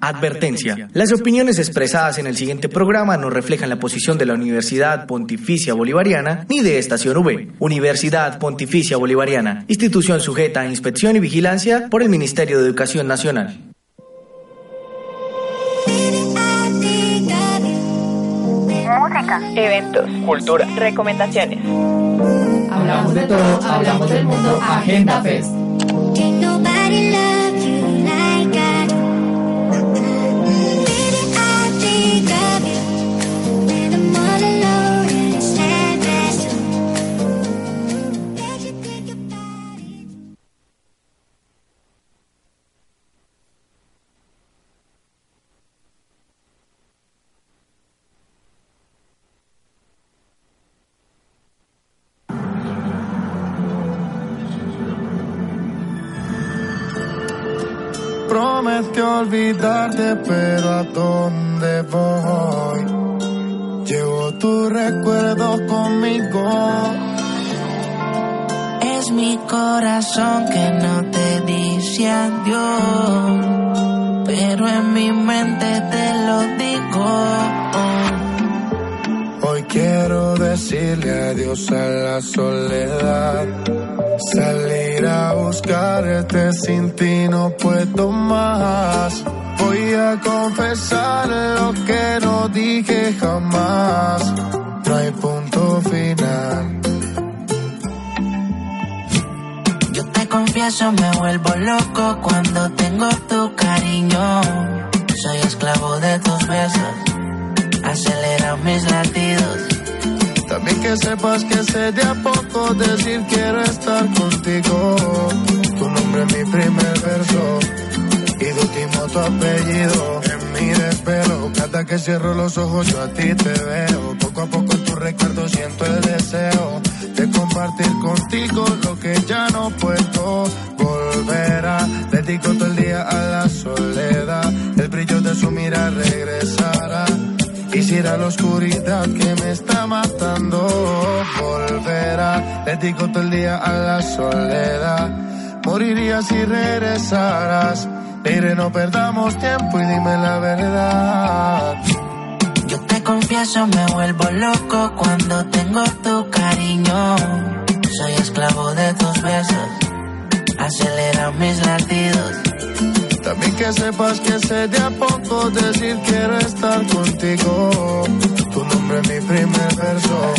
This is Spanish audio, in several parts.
Advertencia. Las opiniones expresadas en el siguiente programa no reflejan la posición de la Universidad Pontificia Bolivariana ni de Estación V. Universidad Pontificia Bolivariana, institución sujeta a inspección y vigilancia por el Ministerio de Educación Nacional. Música, eventos, cultura, recomendaciones. Hablamos de todo, hablamos del mundo, Agenda Fest. Olvidarte, pero ¿a dónde voy? Llevo tu recuerdo conmigo. Es mi corazón que no te dice adiós, pero en mi mente te lo digo. Hoy quiero decirle adiós a la soledad Salir a buscarte sin ti no puedo más. Voy a confesar lo que no dije jamás. No hay punto final. Yo te confieso, me vuelvo loco cuando tengo tu cariño. Soy esclavo de tus besos. Acelera mis latidos que sepas que sé de a poco decir quiero estar contigo. Tu nombre es mi primer verso y de último tu apellido. En mi desvelo, cada que cierro los ojos yo a ti te veo. Poco a poco en tu recuerdo siento el deseo de compartir contigo lo que ya no puedo volver a. Dedico todo el día a la soledad, el brillo de su mira regresará Quisiera la oscuridad que me está matando. Volverá, le digo todo el día a la soledad. Moriría si regresaras. Mire, no perdamos tiempo y dime la verdad. Yo te confieso, me vuelvo loco cuando tengo tu cariño. Soy esclavo de tus besos. Acelera mis latidos también que sepas que sé de a poco decir quiero estar contigo. Tu nombre es mi primer verso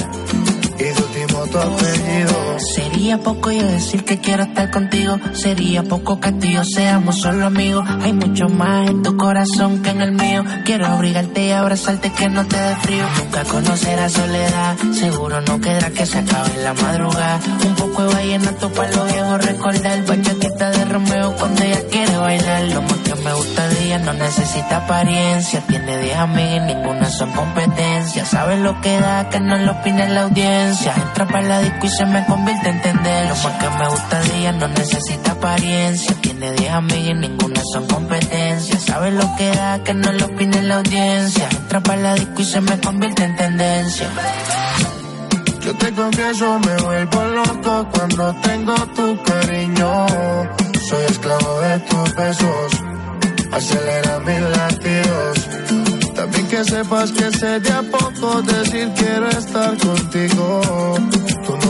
Sería poco yo decir que quiero estar contigo. Sería poco que tú y yo seamos solo amigos. Hay mucho más en tu corazón que en el mío. Quiero abrigarte y abrazarte que no te dé frío. Nunca conocerás soledad. Seguro no quedará que se acabe la madrugada. Un poco de vallenato para los viejos recordar. Bachatita de Romeo cuando ella quiere bailar. Lo más que me gusta de ella no necesita apariencia. Tiene 10 amigas ninguna son competencia. Sabe lo que da, que no lo opine la audiencia. Entra la disco y se me convierte en lo más que me gusta de ella no necesita apariencia. Tiene 10 amigas y ninguna son competencia. Sabe lo que da, que no lo opine la audiencia. Entra para la disco y se me convierte en tendencia. Yo te confieso, me vuelvo loco cuando tengo tu cariño. Soy esclavo de tus besos, acelera mis latidos. También que sepas que sé de a poco decir quiero estar contigo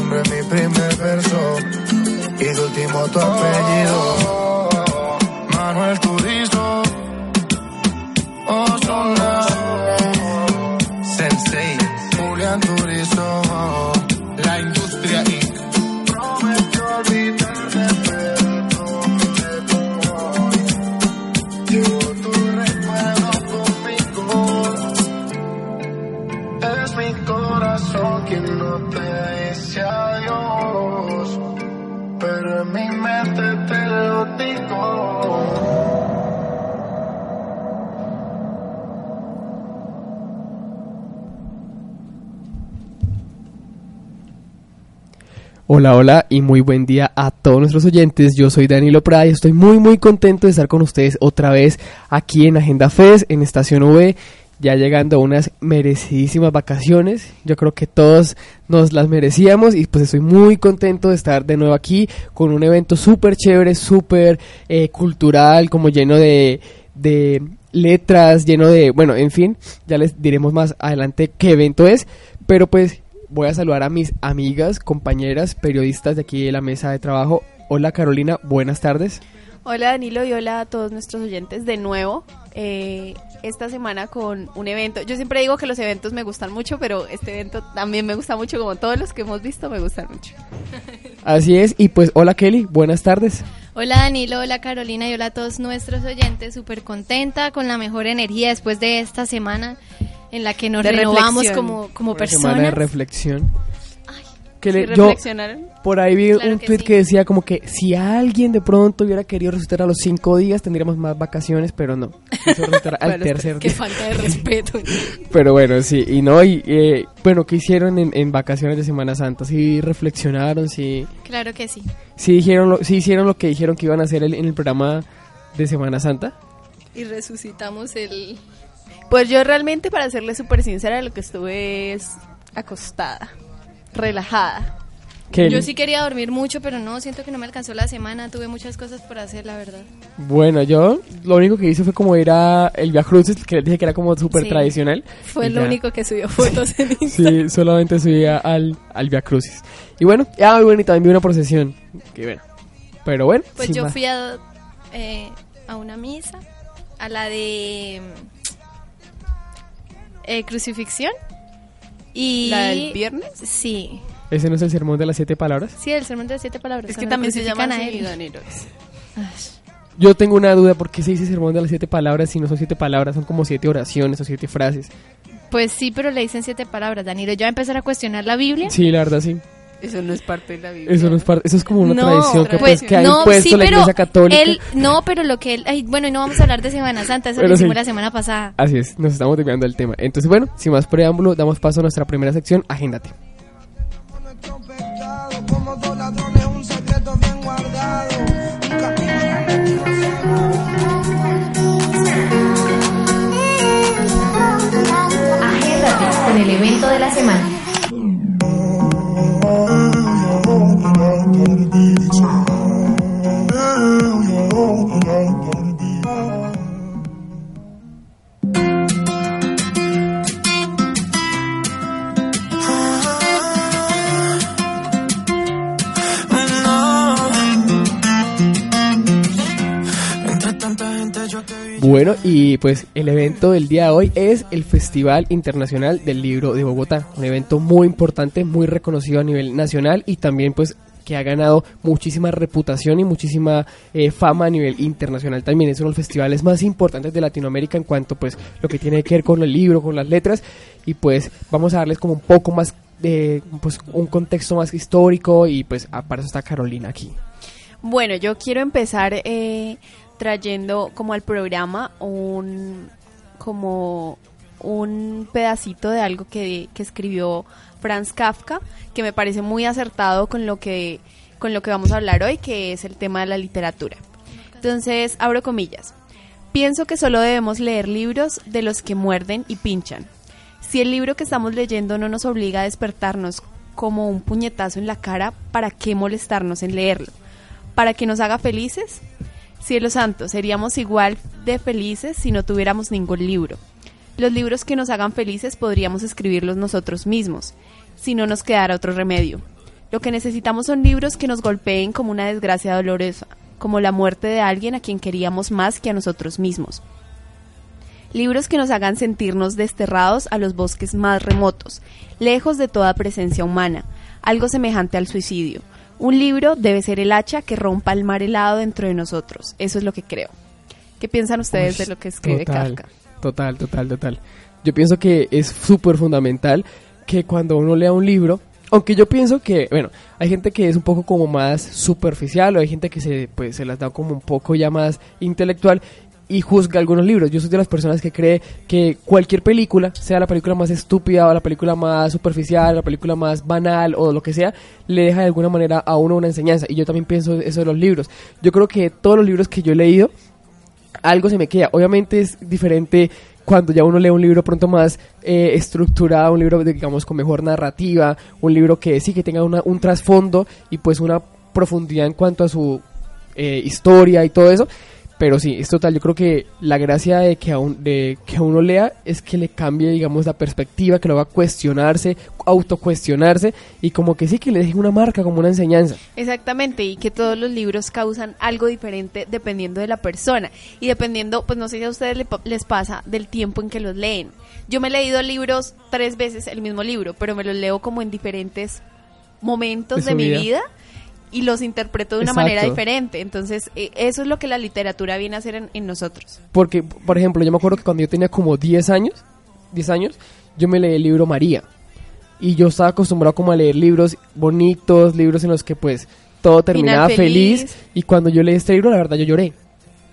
mi primer verso y de último tu apellido. Manuel Turizo, oh, son Sensei, Julián Turizo, Hola, hola y muy buen día a todos nuestros oyentes. Yo soy Danilo Prada y estoy muy muy contento de estar con ustedes otra vez aquí en Agenda Fest, en Estación V ya llegando a unas merecidísimas vacaciones. Yo creo que todos nos las merecíamos y pues estoy muy contento de estar de nuevo aquí con un evento súper chévere, súper eh, cultural, como lleno de, de letras, lleno de, bueno, en fin, ya les diremos más adelante qué evento es, pero pues voy a saludar a mis amigas, compañeras, periodistas de aquí de la mesa de trabajo. Hola Carolina, buenas tardes. Hola Danilo y hola a todos nuestros oyentes de nuevo. Eh, esta semana con un evento. Yo siempre digo que los eventos me gustan mucho, pero este evento también me gusta mucho, como todos los que hemos visto me gustan mucho. Así es, y pues hola Kelly, buenas tardes. Hola Danilo, hola Carolina y hola a todos nuestros oyentes, súper contenta, con la mejor energía después de esta semana en la que nos renovamos como, como personas. Semana de reflexión. Que le, yo por ahí vi un tweet que decía como que si alguien de pronto hubiera querido resucitar a los cinco días tendríamos más vacaciones, pero no. al tercer Qué falta de respeto. pero bueno, sí, y no, y eh, bueno, ¿qué hicieron en, en, vacaciones de Semana Santa? ¿Sí reflexionaron? ¿Sí? Claro que sí. ¿Sí, dijeron lo, sí hicieron lo que dijeron que iban a hacer en el programa de Semana Santa? Y resucitamos el, pues yo realmente, para serle súper sincera, lo que estuve es acostada, relajada. Yo sí quería dormir mucho, pero no, siento que no me alcanzó la semana, tuve muchas cosas por hacer, la verdad. Bueno, yo lo único que hice fue como ir a el Via Crucis, que les dije que era como súper tradicional. Fue lo único que subió fotos en Instagram. Sí, solamente subía al, al Via Crucis. Y bueno, ya bueno, y también vi una procesión, que bueno. Pero bueno. Pues yo fui a, eh, a una misa, a la de eh, crucifixión. Y... ¿La del viernes? Sí. ¿Ese no es el sermón de las siete palabras? Sí, el sermón de las siete palabras. Es que también se llama a Yo tengo una duda, ¿por qué se dice sermón de las siete palabras si no son siete palabras, son como siete oraciones o siete frases? Pues sí, pero le dicen siete palabras, Danilo. ¿Ya va a empezar a cuestionar la Biblia? Sí, la verdad sí. Eso no es parte de la Biblia. Eso no es parte, eso es como una tradición que, pues, que ha impuesto la Iglesia Católica. no, pero lo que él, ay, bueno, y no vamos a hablar de Semana Santa, eso lo hicimos la semana pasada. Así es, nos estamos desviando del tema. Entonces, bueno, sin más preámbulo, damos paso a nuestra primera sección, Agéndate. Agéndate con el evento de la semana. Bueno, y pues el evento del día de hoy es el Festival Internacional del Libro de Bogotá, un evento muy importante, muy reconocido a nivel nacional y también pues que ha ganado muchísima reputación y muchísima eh, fama a nivel internacional también. Es uno de los festivales más importantes de Latinoamérica en cuanto pues lo que tiene que ver con el libro, con las letras y pues vamos a darles como un poco más de pues un contexto más histórico y pues para eso está Carolina aquí. Bueno, yo quiero empezar eh, trayendo como al programa un como un pedacito de algo que, que escribió Franz Kafka, que me parece muy acertado con lo que con lo que vamos a hablar hoy, que es el tema de la literatura. Entonces, abro comillas. Pienso que solo debemos leer libros de los que muerden y pinchan. Si el libro que estamos leyendo no nos obliga a despertarnos como un puñetazo en la cara, ¿para qué molestarnos en leerlo? ¿Para que nos haga felices? Cielo santo, seríamos igual de felices si no tuviéramos ningún libro. Los libros que nos hagan felices podríamos escribirlos nosotros mismos, si no nos quedara otro remedio. Lo que necesitamos son libros que nos golpeen como una desgracia dolorosa, como la muerte de alguien a quien queríamos más que a nosotros mismos. Libros que nos hagan sentirnos desterrados a los bosques más remotos, lejos de toda presencia humana, algo semejante al suicidio, un libro debe ser el hacha que rompa el mar helado dentro de nosotros. Eso es lo que creo. ¿Qué piensan ustedes de lo que escribe Kafka? Total, total, total. Yo pienso que es súper fundamental que cuando uno lea un libro, aunque yo pienso que, bueno, hay gente que es un poco como más superficial o hay gente que se, pues, se las da como un poco ya más intelectual y juzga algunos libros. Yo soy de las personas que cree que cualquier película, sea la película más estúpida o la película más superficial, la película más banal o lo que sea, le deja de alguna manera a uno una enseñanza. Y yo también pienso eso de los libros. Yo creo que todos los libros que yo he leído, algo se me queda. Obviamente es diferente cuando ya uno lee un libro pronto más eh, estructurado, un libro digamos con mejor narrativa, un libro que sí que tenga un trasfondo y pues una profundidad en cuanto a su eh, historia y todo eso. Pero sí, es total. Yo creo que la gracia de que, un, de que uno lea es que le cambie, digamos, la perspectiva, que lo va a cuestionarse, autocuestionarse y como que sí, que le deje una marca, como una enseñanza. Exactamente, y que todos los libros causan algo diferente dependiendo de la persona y dependiendo, pues no sé si a ustedes les pasa del tiempo en que los leen. Yo me he leído libros tres veces el mismo libro, pero me los leo como en diferentes momentos de, mi vida y los interpreto de una manera diferente. Entonces, eh, eso es lo que la literatura viene a hacer en, nosotros. Porque, por ejemplo, yo me acuerdo que cuando yo tenía como 10 años, 10 años, yo me leí el libro María. Y yo estaba acostumbrado como a leer libros bonitos, libros en los que pues todo terminaba feliz. Y cuando yo leí este libro, la verdad yo lloré.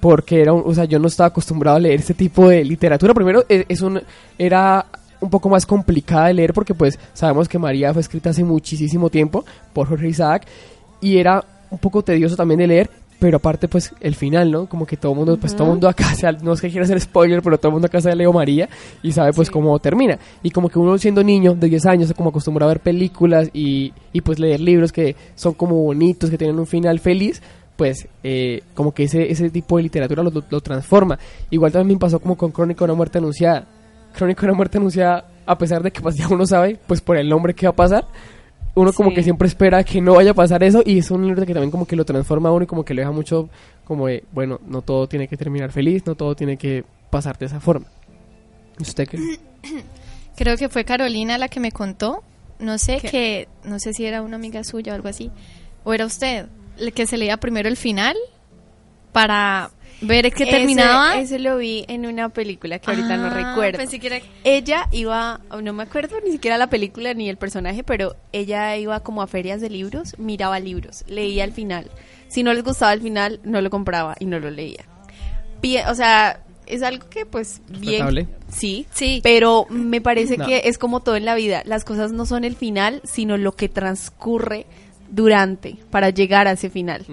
Porque era, o sea, yo no estaba acostumbrado a leer este tipo de literatura. Primero, e, es un, era un poco más complicada de leer porque pues sabemos que María fue escrita hace muchísimo tiempo por Jorge Isaac y era un poco tedioso también de leer, pero aparte pues el final, ¿no? Como que todo el mundo, pues todo el mundo acá, no es que quiera hacer spoiler, pero todo el mundo acá sabe Leo María y sabe pues cómo termina. Y como que uno siendo niño de 10 años, como acostumbrado a ver películas y, y pues leer libros que son como bonitos, que tienen un final feliz, pues eh, como que ese, ese tipo de literatura lo, lo, transforma. Igual también me pasó como con Crónica de una muerte anunciada. Crónica de una muerte anunciada, a pesar de que pues ya uno sabe, pues por el nombre que va a pasar, uno como que siempre espera que no vaya a pasar eso y es un libro que también como que lo transforma a uno y como que lo deja mucho como de, bueno, no todo tiene que terminar feliz, no todo tiene que pasar de esa forma. ¿Usted qué? Creo que fue Carolina la que me contó, no sé, que no sé si era una amiga suya o algo así, o era usted, el que se leía primero el final para ver que terminaba. Ese lo vi en una película que ahorita no ah, recuerdo. Ella iba, no me acuerdo ni siquiera la película ni el personaje, pero ella iba como a ferias de libros, miraba libros, leía al final. Si no les gustaba el final, no lo compraba y no lo leía. o sea, es algo que pues bien sí sí pero me parece que es como todo en la vida las cosas no son el final sino lo que transcurre durante para llegar a ese final.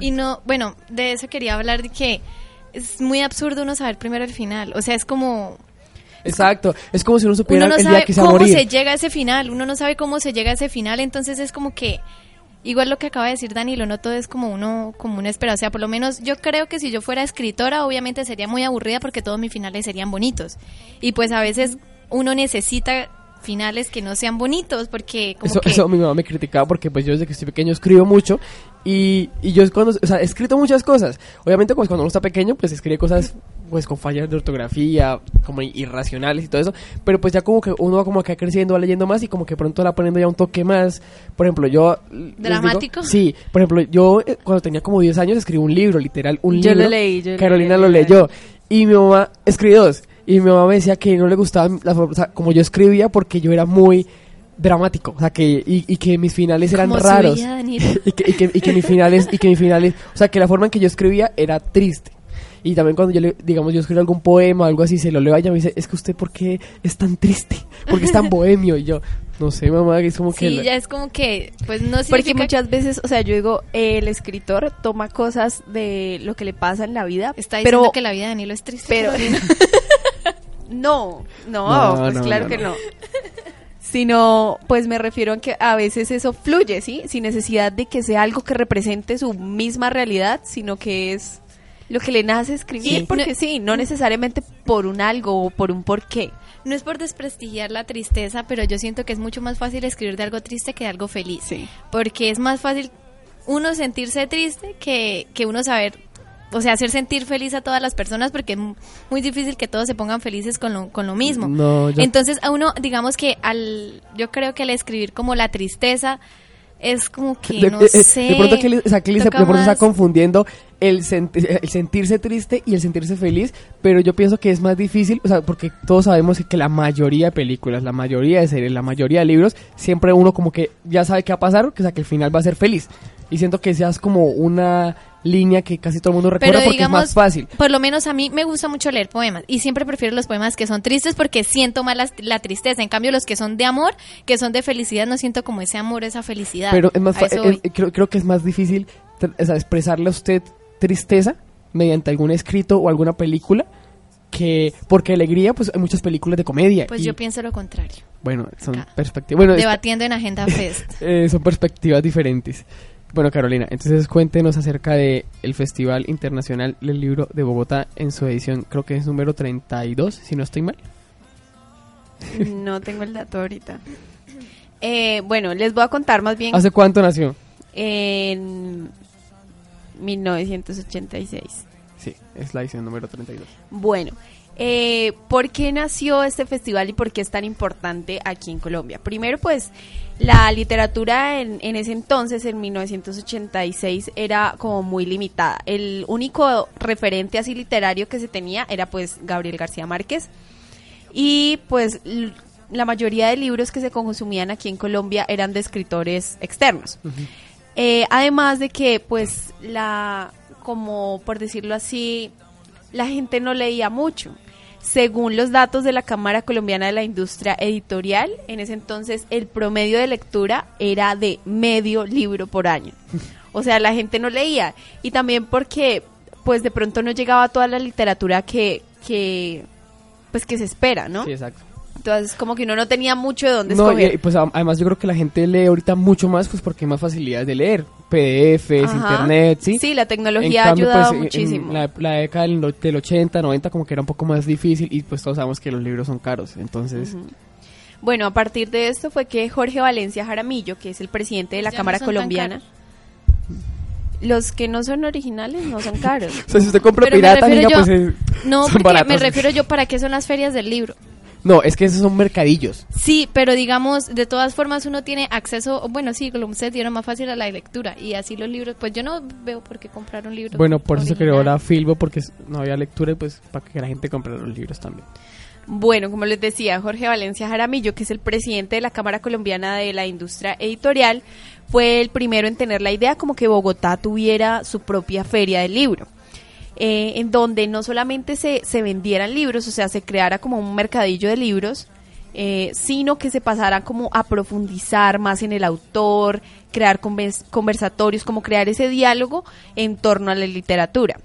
y no, bueno, de eso quería hablar de que es muy absurdo uno saber primero el final. O sea, es como Exacto, es como si uno supiera uno no que se cómo se llega a ese final, uno no sabe cómo se llega a ese final, entonces es como que igual lo que acaba de decir Danilo, no todo es como uno como una espera, o sea, por lo menos yo creo que si yo fuera escritora, obviamente sería muy aburrida porque todos mis finales serían bonitos. Y pues a veces uno necesita finales que no sean bonitos, porque como eso, eso mi mamá me criticaba porque pues yo desde que estoy pequeño escribo mucho y, y yo cuando, o sea, he escrito muchas cosas. Obviamente pues cuando uno está pequeño pues escribe cosas pues con fallas de ortografía, como irracionales y todo eso, pero pues ya como que uno va como acá creciendo, va leyendo más y como que pronto va poniendo ya un toque más, por ejemplo, yo... ¿Dramático? sí, por ejemplo, yo eh, cuando tenía como 10 años escribí un libro, literal, un libro. Yo lo leí, yo Carolina lo leyó y mi mamá escribió dos. Y mi mamá me decía que no le gustaba la forma, o sea, como yo escribía porque yo era muy dramático, o sea, que y, y que mis finales eran raros. y, que, y, que, y que mis finales y que mis finales, o sea, que la forma en que yo escribía era triste. Y también cuando yo le, digamos, yo escribo algún poema o algo así, se lo leo a ella, me dice, es que usted, ¿por qué es tan triste? ¿Por qué es tan bohemio? Y yo, no sé, mamá, es como que... Sí, ya es como que, pues no Porque muchas veces, o sea, yo digo, el escritor toma cosas de lo que le pasa en la vida. Está diciendo que la vida de Danilo es triste. Pero... no, no, pues claro que no. Sino, pues me refiero a que a veces eso fluye, ¿sí? Sin necesidad de que sea algo que represente su misma realidad, sino que es lo que le nace escribir, porque sí, no necesariamente por un algo o por un porqué. No es por desprestigiar la tristeza, pero yo siento que es mucho más fácil escribir de algo triste que de algo feliz. Sí. Porque es más fácil uno sentirse triste que, que uno saber, o sea, hacer sentir feliz a todas las personas porque es muy difícil que todos se pongan felices con lo, con lo mismo. Entonces a uno, digamos que al, yo creo que al escribir como la tristeza, es como que no sé. De pronto que, o sea, que de pronto está confundiendo el, el, sentirse triste y el sentirse feliz, pero yo pienso que es más difícil, o sea, porque todos sabemos que la mayoría de películas, la mayoría de series, la mayoría de libros, siempre uno como que ya sabe qué va a pasar, o sea, que el final va a ser feliz. Y siento que seas como una línea que casi todo el mundo recuerda Pero porque digamos, es más fácil. por lo menos a mí me gusta mucho leer poemas y siempre prefiero los poemas que son tristes porque siento más la, la tristeza. En cambio, los que son de amor, que son de felicidad, no siento como ese amor, esa felicidad. Pero es más eh, creo, creo que es más difícil tr- o sea, expresarle a usted tristeza mediante algún escrito o alguna película que porque alegría pues hay muchas películas de comedia Pues y, yo pienso lo contrario. bueno son perspectivas bueno Debatiendo en Agenda Fest. eh, son perspectivas diferentes bueno Carolina entonces cuéntenos acerca de el Festival Internacional del Libro de Bogotá en su edición creo que es número 32 si no estoy mal No tengo el dato ahorita. Eh, bueno, les voy a contar más bien ¿hace cuánto nació? en 1986. sí es la edición número 32 Bueno, eh, ¿por qué nació este festival y por qué es tan importante aquí en Colombia? Primero, pues, la literatura en, en ese entonces, en 1986, era como muy limitada. El único referente así literario que se tenía era, pues, Gabriel García Márquez. Y, pues, la mayoría de libros que se consumían aquí en Colombia eran de escritores externos. Eh, además de que, pues, la, como por decirlo así, la gente no leía mucho. Según los datos de la Cámara Colombiana de la Industria Editorial, en ese entonces el promedio de lectura era de medio libro por año. O sea, la gente no leía. Y también porque, pues de pronto no llegaba toda la literatura que, que pues que se espera, ¿no? sí exacto Entonces, como que uno no tenía mucho de dónde No, escoger. y, pues además yo creo que la gente lee ahorita mucho más pues porque hay más facilidades de leer, PDFs, Ajá. internet, ¿sí? Sí, la En tecnología ha cambio, ayudado pues, muchísimo. En la, la década del, del 80, 90 como que era un poco más difícil y pues todos sabemos que los libros son caros, entonces... Bueno, a partir de esto fue que Jorge Valencia Jaramillo, que es el presidente de la Ya Cámara Colombiana, los que no son originales no son caros. O sea, si usted compra Pero pirata, refiero niña, yo- pues... No, son porque baratos. me refiero yo, ¿para qué son las ferias del libro? No, es que esos son mercadillos. Sí, pero digamos, de todas formas uno tiene acceso, bueno, sí, como ustedes dieron más fácil a la lectura y así los libros, pues yo no veo por qué comprar un libro. Bueno, por eso se creó original. la Filbo, porque no había lectura y pues para que la gente comprara los libros también. Bueno, como les decía, Jorge Valencia Jaramillo, que es el presidente de la Cámara Colombiana de la Industria Editorial, fue el primero en tener la idea como que Bogotá tuviera su propia feria del libro. Eh, en donde no solamente se, se vendieran libros, o sea, se creara como un mercadillo de libros, eh, sino que se pasara como a profundizar más en el autor, crear convers- conversatorios, como crear ese diálogo en torno a la literatura.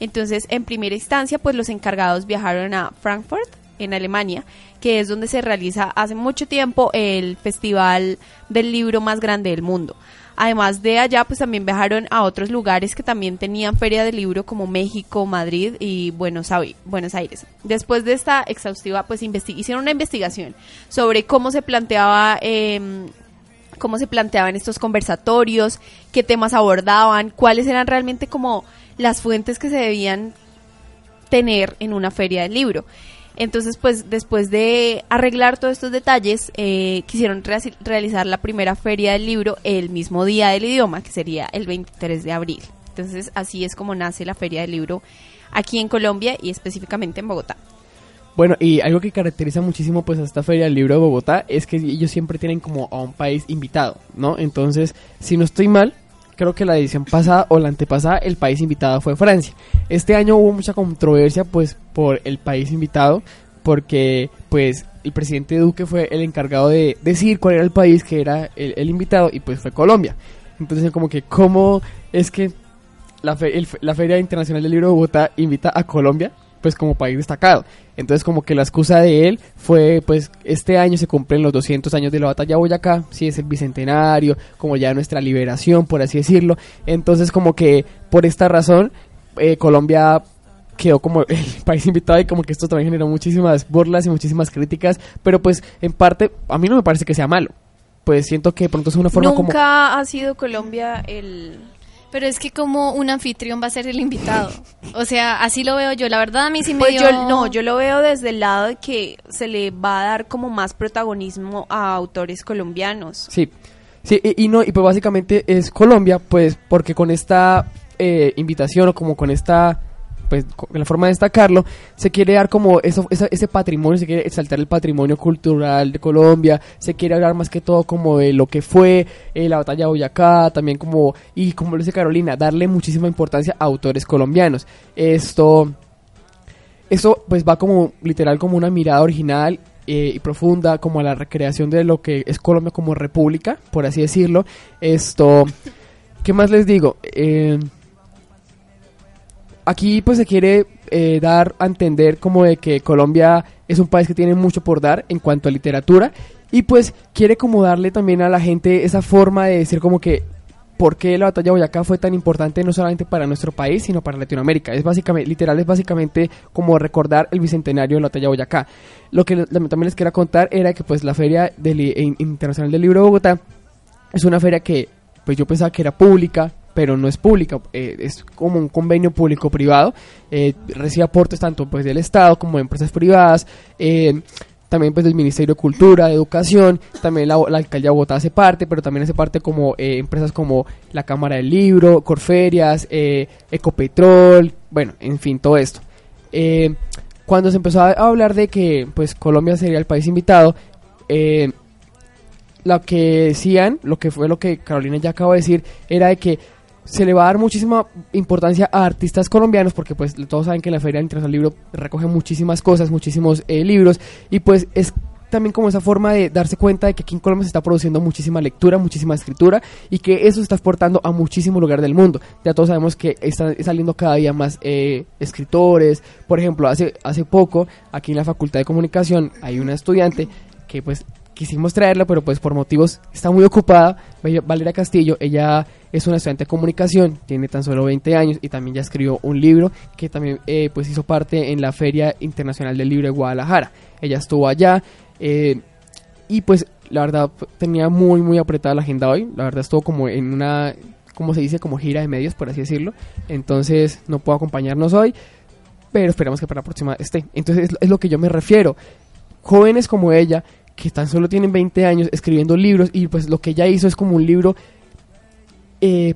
Entonces, en primera instancia, pues los encargados viajaron a Frankfurt, en Alemania, que es donde se realiza hace mucho tiempo el festival del libro más grande del mundo. Además de allá, pues también viajaron a otros lugares que también tenían feria del libro como México, Madrid y Buenos, Ai- Buenos Aires. Después de esta exhaustiva, pues hicieron una investigación sobre cómo se planteaba em, cómo se planteaban estos conversatorios, qué temas abordaban, cuáles eran realmente como las fuentes que se debían tener en una feria del libro. Entonces, pues después de arreglar todos estos detalles, eh, quisieron realizar la primera feria del libro el mismo día del idioma, que sería el 23 de abril. Entonces, así es como nace la feria del libro aquí en Colombia y específicamente en Bogotá. Bueno, y algo que caracteriza muchísimo pues a esta Feria del Libro de Bogotá es que ellos siempre tienen como a un país invitado, ¿no? Entonces, si no estoy mal, creo que la edición pasada o la antepasada el país invitado fue Francia. Este año hubo mucha controversia pues por el país invitado porque pues el presidente Duque fue el encargado de decir cuál era el país que era el, invitado y pues fue Colombia. Entonces como que cómo es que la, fe- el la Feria Internacional del Libro de Bogotá invita a Colombia, pues como país destacado. Entonces como que la excusa de él fue, pues este año se cumplen los 200 años de la batalla de Boyacá, sí es el bicentenario, como ya nuestra liberación, por así decirlo. Entonces como que por esta razón eh, Colombia quedó como el país invitado y como que esto también generó muchísimas burlas y muchísimas críticas, pero pues en parte a mí no me parece que sea malo. Pues siento que de pronto es una forma como... Nunca ha sido Colombia el... Pero es que como un anfitrión va a ser el invitado. O sea, así lo veo yo. La verdad a mí sí me Pues dio... yo no, yo lo veo desde el lado de que se le va a dar como más protagonismo a autores colombianos. Sí, sí, y, y no, y pues básicamente es Colombia, pues porque con esta eh, invitación o como con esta pues la forma de destacarlo, se quiere dar como eso, ese patrimonio, se quiere exaltar el patrimonio cultural de Colombia, se quiere hablar más que todo como de lo que fue eh, la batalla de Boyacá, también como, y como lo dice Carolina, darle muchísima importancia a autores colombianos. Esto, esto pues va como literal como una mirada original eh, y profunda como a la recreación de lo que es Colombia como república, por así decirlo. Esto, ¿qué más les digo? Eh, aquí pues se quiere eh, dar a entender como de que Colombia es un país que tiene mucho por dar en cuanto a literatura y pues quiere como darle también a la gente esa forma de decir como que por qué la batalla de Boyacá fue tan importante no solamente para nuestro país, sino para Latinoamérica. Es básicamente, literal, es básicamente como recordar el bicentenario de la batalla de Boyacá. Lo que también les quería contar era que pues la Feria Internacional del Libro de Bogotá es una feria que pues yo pensaba que era pública, pero no es pública, eh, es como un convenio público-privado, eh, recibe aportes tanto pues del Estado como de empresas privadas, eh, también pues del Ministerio de Cultura, de Educación, también la, Alcaldía de Bogotá hace parte, pero también hace parte como eh, empresas como la Cámara del Libro, Corferias, Ecopetrol, bueno, en fin, todo esto. Cuando se empezó a hablar de que pues Colombia sería el país invitado, lo que decían, lo que fue lo que Carolina ya acaba de decir, era de que se le va a dar muchísima importancia a artistas colombianos porque pues todos saben que la Feria Internacional del Libro recoge muchísimas cosas, muchísimos eh, libros y pues es también como esa forma de darse cuenta de que aquí en Colombia se está produciendo muchísima lectura, muchísima escritura y que eso se está exportando a muchísimo lugar del mundo. Ya todos sabemos que están saliendo cada día más eh, escritores. Por ejemplo, hace, hace poco aquí en la Facultad de Comunicación hay una estudiante que pues quisimos traerla, pero pues por motivos está muy ocupada. Valeria Castillo, ella es una estudiante de comunicación, tiene tan solo 20 años y también ya escribió un libro que también eh, pues hizo parte en la Feria Internacional del Libro de Guadalajara. Ella estuvo allá eh, y pues la verdad tenía muy muy apretada la agenda hoy. La verdad estuvo como en una, como se dice, como gira de medios, por así decirlo. Entonces no puedo acompañarnos hoy, pero esperamos que para la próxima esté. Entonces es lo que yo me refiero. Jóvenes como ella que tan solo tienen 20 años escribiendo libros y pues lo que ella hizo es como un libro eh,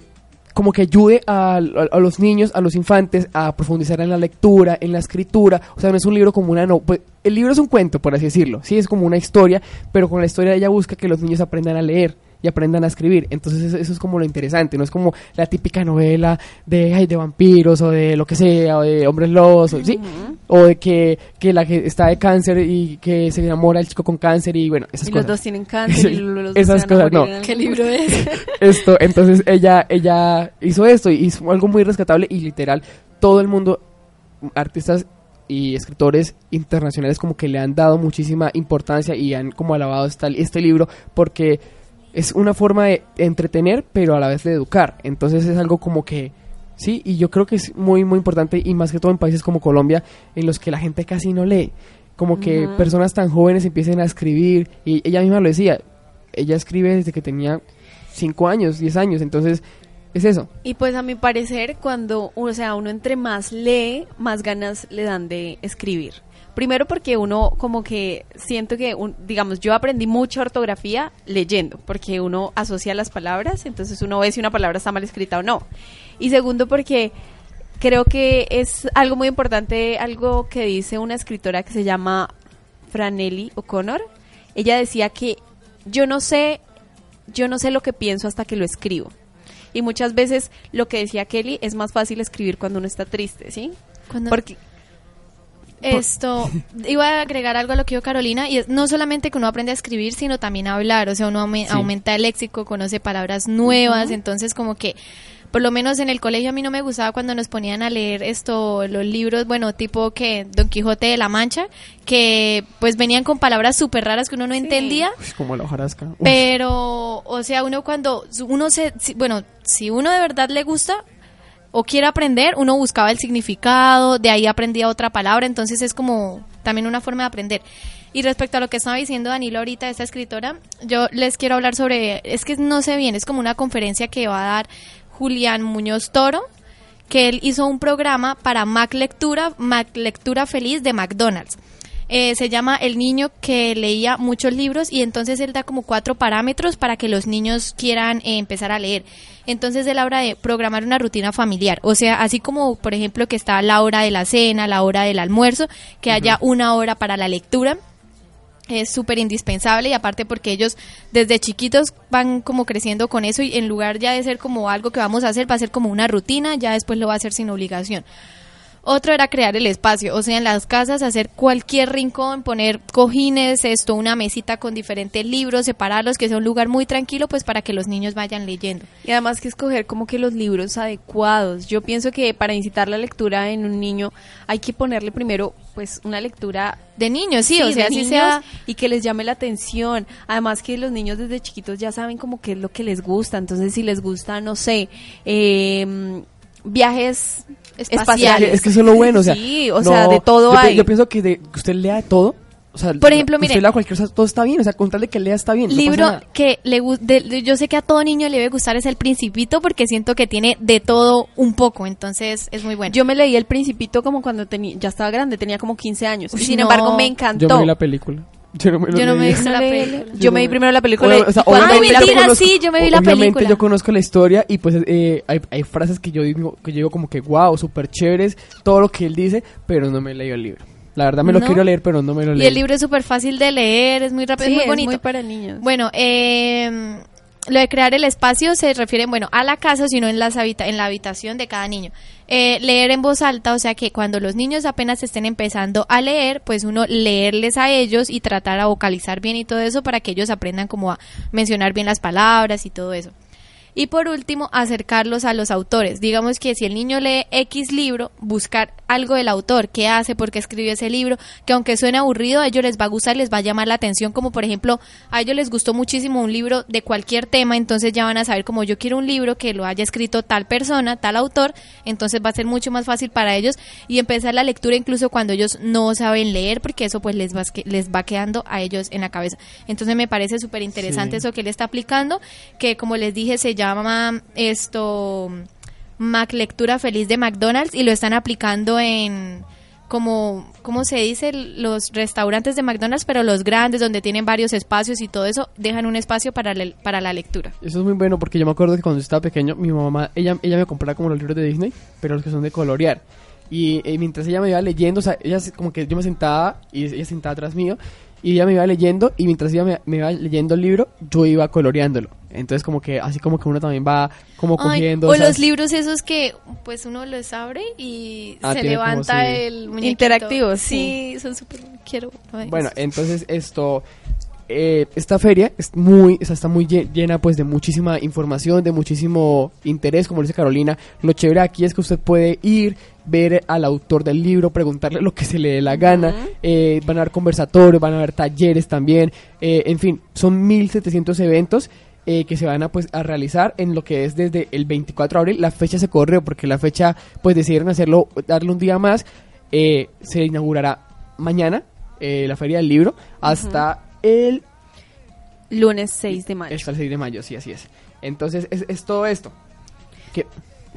como que ayude a, los niños, a los infantes a profundizar en la lectura, en la escritura, o sea, no es un libro como una no, pues el libro es un cuento, por así decirlo, sí, es como una historia, pero con la historia ella busca que los niños aprendan a leer y aprendan a escribir. Entonces eso, es como lo interesante, no es como la típica novela de, ay, de vampiros o de lo que sea, o de hombres lobos, o, ¿sí? O de que, que la que está de cáncer y que se enamora el chico con cáncer y bueno, esas y cosas. los dos tienen cáncer y los esas cosas, no. ¿Qué libro es? esto, entonces ella, ella hizo esto y hizo algo muy rescatable y literal, todo el mundo, artistas y escritores internacionales como que le han dado muchísima importancia y han como alabado este libro porque es una forma de entretener, pero a la vez de educar. Entonces es algo como que, sí, y yo creo que es muy, muy importante, y más que todo en países como Colombia, en los que la gente casi no lee. Como que personas tan jóvenes empiecen a escribir, y ella misma lo decía, ella escribe desde que tenía 5 años, 10 años, entonces es eso. Y pues a mi parecer, cuando, o sea, uno entre más lee, más ganas le dan de escribir. Primero porque uno como que siento que, digamos, yo aprendí mucha ortografía leyendo, porque uno asocia las palabras, entonces uno ve si una palabra está mal escrita o no. Y segundo porque creo que es algo muy importante, algo que dice una escritora que se llama Franelli O'Connor. Ella decía que yo no sé, yo no sé lo que pienso hasta que lo escribo. Y muchas veces lo que decía Kelly es más fácil escribir cuando uno está triste, ¿sí? Porque esto, iba a agregar algo a lo que dijo Carolina, y es no solamente que uno aprende a escribir, sino también a hablar, o sea, uno aumenta el léxico, conoce palabras nuevas, entonces como que, por lo menos en el colegio a mí no me gustaba cuando nos ponían a leer esto, los libros, bueno, tipo que Don Quijote de la Mancha, que pues venían con palabras súper raras que uno no entendía. como la hojarasca. Pero, o sea, uno cuando, uno se, bueno, si uno de verdad le gusta, o quiere aprender, uno buscaba el significado, de ahí aprendía otra palabra, entonces es como también una forma de aprender. Y respecto a lo que estaba diciendo Danilo ahorita, esta escritora, yo les quiero hablar sobre, es que no sé bien, es como una conferencia que va a dar Julián Muñoz Toro, que él hizo un programa para Mac Lectura, Mac Lectura Feliz de McDonald's. Eh, se llama El niño que leía muchos libros y entonces él da como cuatro parámetros para que los niños quieran eh, empezar a leer. Entonces él habla de programar una rutina familiar, o sea, así como por ejemplo que está la hora de la cena, la hora del almuerzo, que haya una hora para la lectura es súper indispensable y aparte porque ellos desde chiquitos van como creciendo con eso y en lugar ya de ser como algo que vamos a hacer, va a ser como una rutina, ya después lo va a hacer sin obligación. Otro era crear el espacio, o sea, en las casas hacer cualquier rincón, poner cojines, esto, una mesita con diferentes libros, separarlos, que sea un lugar muy tranquilo, pues para que los niños vayan leyendo. Y además que escoger como que los libros adecuados. Yo pienso que para incitar la lectura en un niño hay que ponerle primero pues una lectura de niños, sí, o sea, sí niños sea y que les llame la atención. Además que los niños desde chiquitos ya saben como qué es lo que les gusta. Entonces si les gusta, no sé, eh, viajes espaciales. Es que eso es lo bueno, o sea. Sí, o no, sea, de todo yo, hay. Yo pienso que, de, que usted lea de todo. O sea, Por ejemplo, que usted mire. lea cualquier cosa, todo está bien. O sea, con tal de que lea está bien. no libro nada. que le de- de- yo sé que a todo niño le debe gustar es el Principito porque siento que tiene de todo un poco, entonces es muy bueno. Yo me leí El Principito como cuando tenía, ya estaba grande, tenía como 15 años. Uy, sin no. embargo me Yo encantó. me vi la película. Yo no me, lo Yo no me visto la película. Yo me vi primero la película. Obvio- o sea, y vi la mentira, película- sí, yo me vi la obviamente película. yo conozco la historia y pues eh, hay, hay frases que yo digo que yo digo como que wow, súper chéveres, todo lo que él dice, pero no me he leído el libro. La verdad me lo ¿No? quiero leer, pero no me lo Y leí. el libro es súper fácil de leer, es muy rápido, Sí, es muy es bonito. muy para niños. Bueno, eh, lo de crear el espacio se refiere, bueno, a la casa, sino en, en la habitación de cada niño. Eh, leer en voz alta, o sea que cuando los niños apenas estén empezando a leer, pues uno leerles a ellos y tratar a vocalizar bien y todo eso para que ellos aprendan como a mencionar bien las palabras y todo eso. Y por último, acercarlos a los autores. Digamos que si el niño lee X libro, buscar algo del autor, qué hace, por qué escribió ese libro, que aunque suene aburrido, a ellos les va a gustar, les va a llamar la atención, como por ejemplo, a ellos les gustó muchísimo un libro de cualquier tema, entonces ya van a saber como yo quiero un libro que lo haya escrito tal persona, tal autor, entonces va a ser mucho más fácil para ellos y empezar la lectura incluso cuando ellos no saben leer, porque eso pues les va, les va quedando a ellos en la cabeza. Entonces me parece súper interesante Sí. eso que él está aplicando, que como les dije se llama esto Mac Lectura Feliz de McDonald's y lo están aplicando en como, ¿cómo se dice? Los restaurantes de McDonald's, pero los grandes, donde tienen varios espacios y todo eso, dejan un espacio para, la- para la lectura. Eso es muy bueno porque yo me acuerdo que cuando estaba pequeño, mi mamá, ella, ella me compraba como los libros de Disney, pero los que son de colorear. Y eh, mientras ella me iba leyendo, o sea, ella como que yo me sentaba y ella sentaba atrás mío y ella me iba leyendo y mientras ella me, me iba leyendo el libro, yo iba coloreándolo. Entonces como que así como que uno también va como Ay, cogiendo o esas- los libros esos que pues uno los abre y Ah, se como levanta sí. el muñequito. Interactivos, Sí, son súper... Quiero... ay, Bueno, entonces esto, eh, esta feria es muy, está muy lle- llena pues de muchísima información, de muchísimo interés, como dice Carolina. Lo chévere aquí es que usted puede ir, ver al autor del libro, preguntarle lo que se le dé la gana. eh, van a haber conversatorios, van a haber talleres también. eh, en fin, son 1700 eventos. eh, que se van a pues a realizar en lo que es desde el 24 de abril la fecha se corrió porque la fecha pues decidieron hacerlo darle un día más eh, se inaugurará mañana eh, la feria del libro hasta el Lunes 6 de mayo. hasta el 6 de mayo, sí, así es. Entonces, es, es todo esto. Que,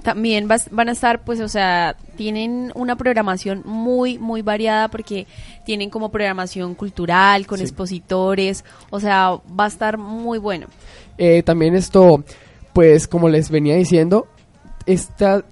También vas- van a estar, pues, o sea, tienen una programación muy, muy variada porque tienen como programación cultural, con Sí. expositores, o sea, va a estar muy bueno. eh, también esto, pues como les venía diciendo, esta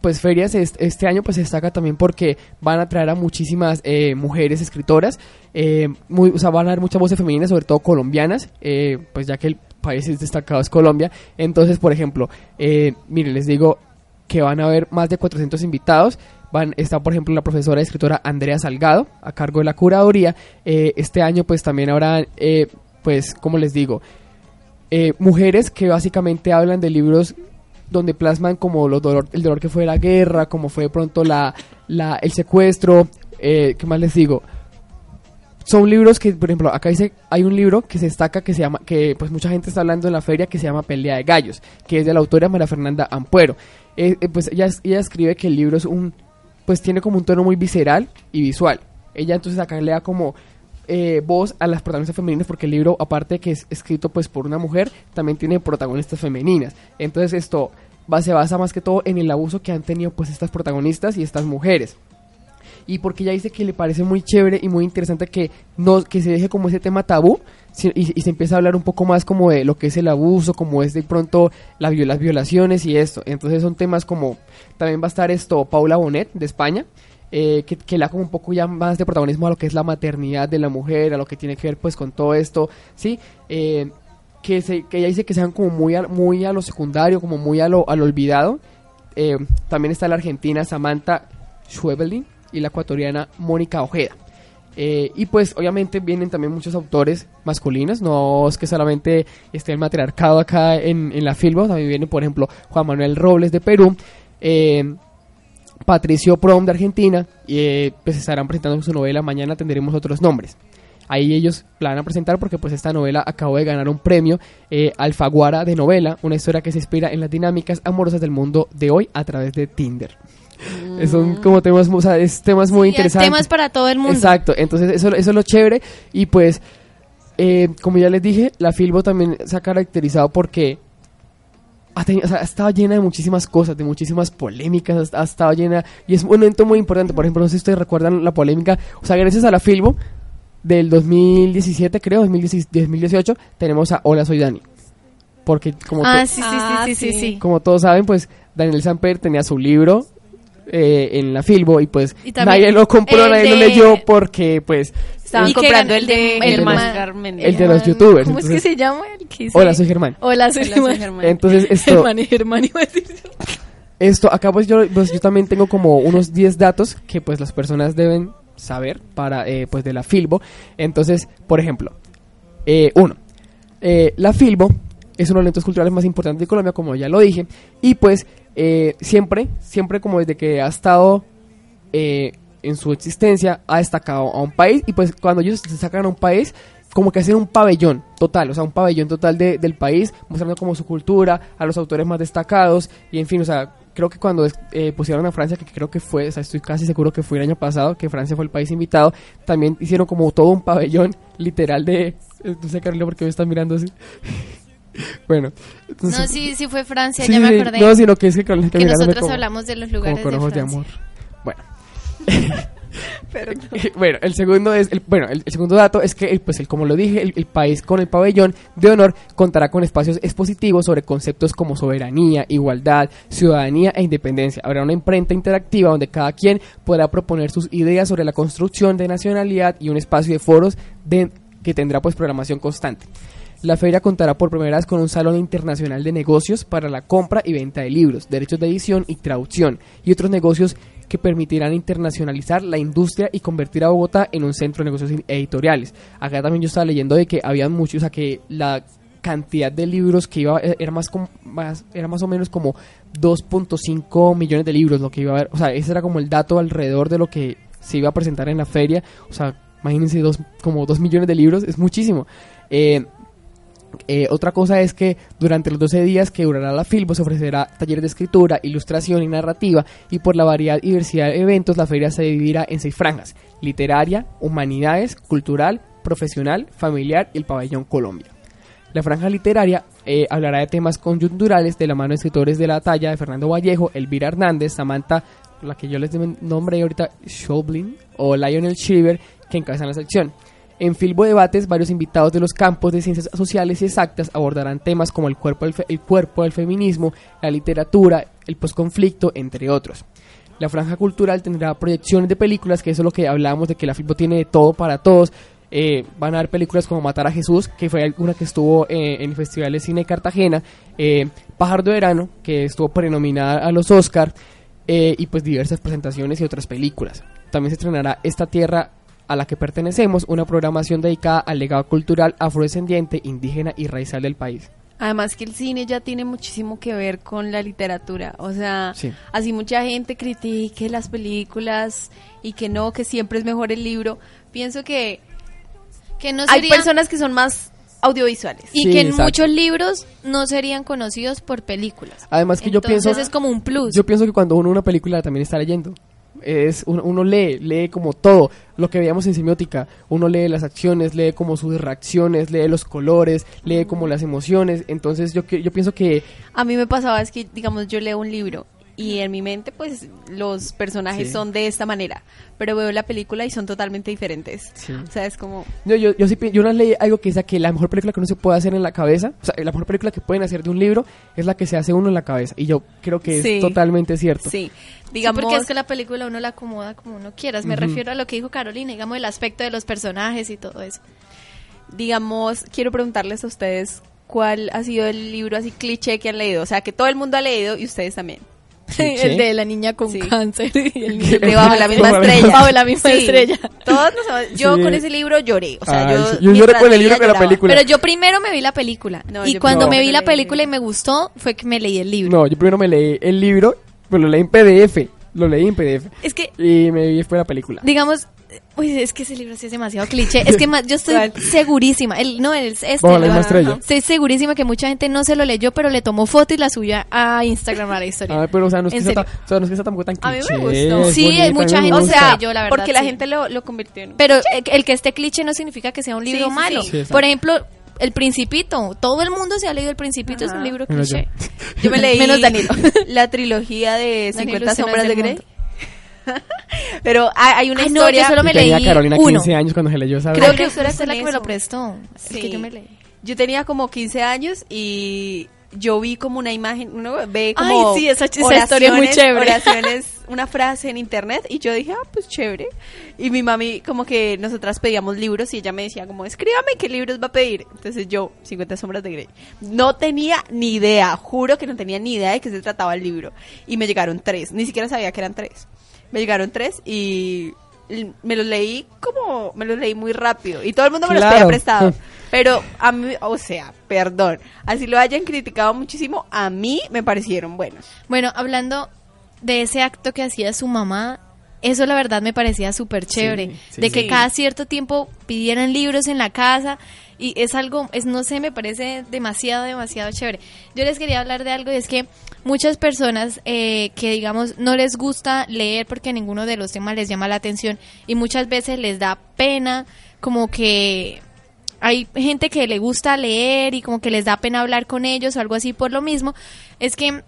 pues ferias est- este año pues se destaca también porque van a traer a muchísimas eh, mujeres escritoras, eh, muy, o sea, van a haber muchas voces femeninas, sobre todo colombianas, eh, pues ya que el país es destacado es Colombia. Entonces, por ejemplo, eh, miren, les digo que van a haber más de 400 invitados. Van, está, por ejemplo, la profesora y escritora Andrea Salgado a cargo de la curaduría. Eh, este año, pues también habrá, pues, como les digo, mujeres que básicamente hablan de libros donde plasman como los dolor, el dolor que fue la guerra, como fue de pronto la, la, el secuestro, eh, ¿qué más les digo? Son libros que, por ejemplo, acá dice, hay un libro que se destaca que se llama, que pues mucha gente está hablando en la feria, que se llama Pelea de Gallos, que es de la autora María Fernanda Ampuero. Eh, eh, pues ella, ella escribe que el libro es un, pues tiene como un tono muy visceral y visual. Ella entonces acá le da como eh, voz a las protagonistas femeninas porque el libro, aparte de que es escrito pues por una mujer, también tiene protagonistas femeninas. Entonces esto va, se basa más que todo en el abuso que han tenido pues estas protagonistas y estas mujeres. y porque ella dice que le parece muy chévere y muy interesante que no que se deje como ese tema tabú y, y se empieza a hablar un poco más como de lo que es el abuso, como es de pronto la, las violaciones y esto. Entonces son temas como también va a estar esto Paula Bonet de España. Eh, que, que le da como un poco ya más de protagonismo a lo que es la maternidad de la mujer, a lo que tiene que ver pues con todo esto, ¿sí? Eh, que, se, que ella dice que sean como muy a, muy a lo secundario, como muy a lo, a lo olvidado. Eh, también está la argentina Samantha Schwebelin y la ecuatoriana Mónica Ojeda. Eh, y pues obviamente vienen también muchos autores masculinos, no es que solamente esté el matriarcado acá en, en la Filbo, también viene por ejemplo Juan Manuel Robles de Perú, eh, Patricio Prom de Argentina, y eh, pues estarán presentando su novela, mañana tendremos otros nombres. Ahí ellos la van a presentar porque pues esta novela acabó de ganar un premio eh, Alfaguara de novela, una historia que se inspira en las dinámicas amorosas del mundo de hoy a través de Tinder. Son como temas, o sea, es temas muy Sí, interesantes. temas para todo el mundo. Exacto, entonces eso, eso es lo chévere y pues, eh, como ya les dije, la Filbo también se ha caracterizado porque ha, o sea, ha estado llena de muchísimas cosas, de muchísimas polémicas, ha, estado llena y es un evento muy importante, por ejemplo, no sé si ustedes recuerdan la polémica, o sea, gracias a la Filbo del 2017 creo, 2016 2018, tenemos a Hola Soy Dani. Porque como, Ah, to- sí, sí, Ah, sí, sí, sí, sí. sí. como todos saben, pues Daniel Samper tenía su libro eh, en la Filbo y pues Y también nadie lo compró, nadie lo leyó porque pues Estaban comprando el de el Méndez. el de los youtubers, ¿Cómo es que se llama? El que Hola, soy Germán. Hola, soy Hola, soy Germán. Germán. Entonces esto, Germán y Germán iba a decir yo. esto acá pues yo, pues yo también tengo como unos 10 datos que pues las personas deben saber para eh, pues de la Filbo. Entonces, por ejemplo, eh, uno, eh, la Filbo es uno de los eventos culturales más importantes de Colombia, como ya lo dije, y pues eh, siempre, siempre como desde que ha estado eh, en su existencia, ha destacado a un país, y pues cuando ellos se sacan a un país, como que hacen un pabellón total, o sea, un pabellón total de- del país, mostrando como su cultura, a los autores más destacados, y en fin, o sea, creo que cuando eh, pusieron a Francia, que creo que fue, o sea, estoy casi seguro que fue el año pasado, que Francia fue el país invitado, también hicieron como todo un pabellón literal de... eh, No sé, Carolina, por qué me están mirando así. bueno. entonces- No, sí, sí fue Francia, Sí, ya me acordé. No, sino que es que Carolina que mirándome nosotros como- hablamos de los como lugares con de ojos de amor. Bueno. bueno, el segundo es el, bueno, el, segundo dato es que pues el como lo dije, el, país con el pabellón de honor contará con espacios expositivos sobre conceptos como soberanía, igualdad, ciudadanía e independencia. Habrá una imprenta interactiva donde cada quien podrá proponer sus ideas sobre la construcción de nacionalidad y un espacio de foros que tendrá pues programación constante. La feria contará por primera vez con un salón internacional de negocios para la compra y venta de libros, derechos de edición y traducción y otros negocios que permitirán internacionalizar la industria y convertir a Bogotá en un centro de negocios editoriales. Acá también yo estaba leyendo de que había muchos, o sea que la cantidad de libros que iba eh, era más, com- más era más o menos como 2.5 millones de libros lo que iba a haber, o sea, ese era como el dato alrededor de lo que se iba a presentar en la feria, o sea, imagínense dos, como 2 millones de libros, es muchísimo. Eh, eh, otra cosa es que durante los 12 días que durará la Filbo se ofrecerá talleres de escritura, ilustración y narrativa y por la variedad y diversidad de eventos la feria se dividirá en seis franjas, literaria, humanidades, cultural, profesional, familiar y el pabellón Colombia. La franja literaria eh, hablará de temas coyunturales de la mano de escritores de la talla de Fernando Vallejo, Elvira Hernández, Samantha, la que yo les nombré ahorita, Schoblin o Lionel Shriver, que encabezan la sección. En Filbo Debates, varios invitados de los campos de ciencias sociales y exactas abordarán temas como el cuerpo del, el cuerpo del feminismo, la literatura, el posconflicto, entre otros. La franja cultural tendrá proyecciones de películas, que eso es lo que hablábamos de que la Filbo tiene de todo para todos. Eh, van a haber películas como Matar a Jesús, que fue una que estuvo eh, en el Festival de Cine de Cartagena, eh, Pájaro de Verano, que estuvo prenominada a los Oscar, eh, y pues diversas presentaciones y otras películas. También se estrenará Esta Tierra a la que pertenecemos, una programación dedicada al legado cultural afrodescendiente, indígena y raizal del país. Además que el cine ya tiene muchísimo que ver con la literatura, o sea, Sí. así mucha gente critique las películas y que no, que siempre es mejor el libro. Pienso que Que no hay sería- personas que son más audiovisuales. y Sí, que en exacto. muchos libros no serían conocidos por películas. Además que yo Entonces pienso... es como un plus. Yo pienso que cuando uno una película también está leyendo. Es uno, uno lee, lee como todo lo que veíamos en semiótica. Uno lee las acciones, lee como sus reacciones, lee los colores, lee como las emociones. Entonces yo yo pienso que A mí me pasaba es que, digamos, yo leo un libro y en mi mente pues los personajes Sí. son de esta manera, pero veo la película y son totalmente diferentes. Sí. O sea, es como Yo, yo, yo, sí yo una leí algo que dice que la mejor película que uno se puede hacer en la cabeza, o sea, la mejor película que pueden hacer de un libro es la que se hace uno en la cabeza. Y yo creo que es totalmente cierto. sí, Digamos, porque es que la película uno la acomoda como uno quieras. Me refiero a lo que dijo Carolina, digamos, el aspecto de los personajes y todo eso. digamos, quiero preguntarles a ustedes cuál ha sido el libro así cliché que han leído, o sea, que todo el mundo ha leído y ustedes también. El de la niña con Sí. cáncer y el niño De bajo la misma estrella. Bajo la misma Sí, estrella. Todos nos- yo Sí. con ese libro lloré, o sea, Ay, yo sí. Yo lloré con el libro que la película. Pero yo primero me vi la película. No, y cuando me vi la película y me gustó, fue que me leí el libro. No, yo primero me leí el libro, pero lo leí en PDF. Lo leí en PDF. Es que, Y me vi después la película. digamos, uy, es que ese libro sí es demasiado cliché. Es que más, yo estoy segurísima. El, no, el, este. La misma estrella. Estoy segurísima que mucha gente no se lo leyó, pero le tomó foto y la subió a Instagram a la historia. Ah, pero o sea, no es que En sea, serio. tan- o sea, no es que sea tampoco tan A mí me cliché. gustó. Sí, hay mucha gente- O sea, yo, la verdad, porque la sí. gente lo, lo convirtió en... Pero el, el que esté cliché no significa que sea un libro Sí, sí, malo. sí. Por ejemplo, El Principito. Todo el mundo se ha leído El Principito, es un libro cliché. Yo me leí Menos Danilo. la trilogía de Danilo 50 usted no sombras de Grey. Pero hay, una Ay, no, historia... yo solo me tenía leí Carolina uno. 15 años cuando se leyó esa Creo que usted la con que me lo prestó. Sí. que yo me leí. Yo tenía como 15 años y yo vi como una imagen, uno ve como Ay, sí, esa esa historia es muy oraciones- chévere. oraciones, una frase en internet y yo dije, ah, pues chévere. Y mi mami como que nosotras pedíamos libros y ella me decía como, escríbame qué libros va a pedir. Entonces yo, 50 sombras de Grey. No tenía ni idea, juro que no tenía ni idea de qué se trataba el libro. Y me llegaron tres, ni siquiera sabía que eran tres. Me llegaron tres y me los leí como, me los leí muy rápido. Y todo el mundo me los pedía prestado. Pero a mí, o sea, perdón, así lo hayan criticado muchísimo, a mí me parecieron buenos. Bueno, hablando de ese acto que hacía su mamá, eso la verdad me parecía súper chévere. sí, de que sí. cada cierto tiempo pidieran libros en la casa y es algo, es no sé, me parece demasiado, demasiado chévere. Yo les quería hablar de algo y es que muchas personas eh, que digamos no les gusta leer porque ninguno de los temas les llama la atención y muchas veces les da pena como que hay gente que le gusta leer y como que les da pena hablar con ellos o algo así por lo mismo, es que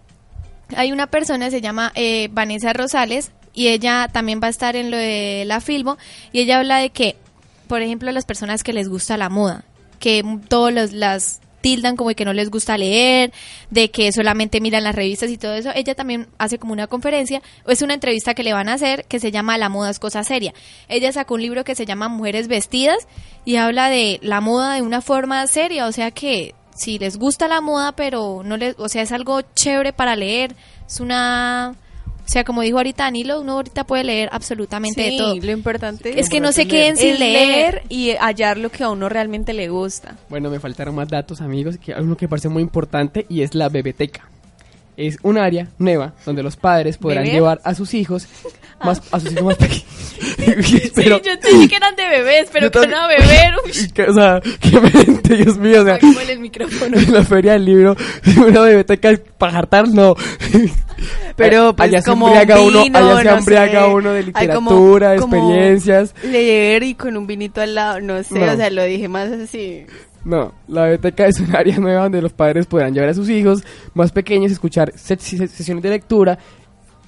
hay una persona, se llama eh, Vanessa Rosales, y ella también va a estar en lo de la Filbo, y ella habla de que, por ejemplo, las personas que les gusta la moda, que todos los, las tildan como que no les gusta leer, de que solamente miran las revistas y todo eso, ella también hace como una conferencia, o es una entrevista que le van a hacer que se llama La moda es cosa seria. Ella sacó un libro que se llama Mujeres vestidas y habla de la moda de una forma seria, o sea que si les gusta la moda, pero no les, o sea, es algo chévere para leer, es una, o sea, como dijo ahorita Danilo, uno ahorita puede leer absolutamente de todo. lo importante Es que no se queden sin leer. y hallar lo que a uno realmente le gusta. Bueno, me faltaron más datos, amigos, que hay uno que parece muy importante y es la bebeteca. Es un área nueva donde los padres podrán llevar a sus hijos más a sus hijos más pequeños. Pero- yo entendí que eran de bebés, pero que no beber. que- o sea, qué mente, Dios mío, o sea, el micrófono. en la feria del libro, una bebeteca para jartar, no. Pero pues allá se como embriaga uno, vino, allá se no embriaga sé. uno de como- literatura, de como experiencias. Leer y con un vinito al lado, no sé, No. o sea, lo dije más así. No, la biblioteca es un área nueva donde los padres podrán llevar a sus hijos más pequeños escuchar se- se- sesiones de lectura.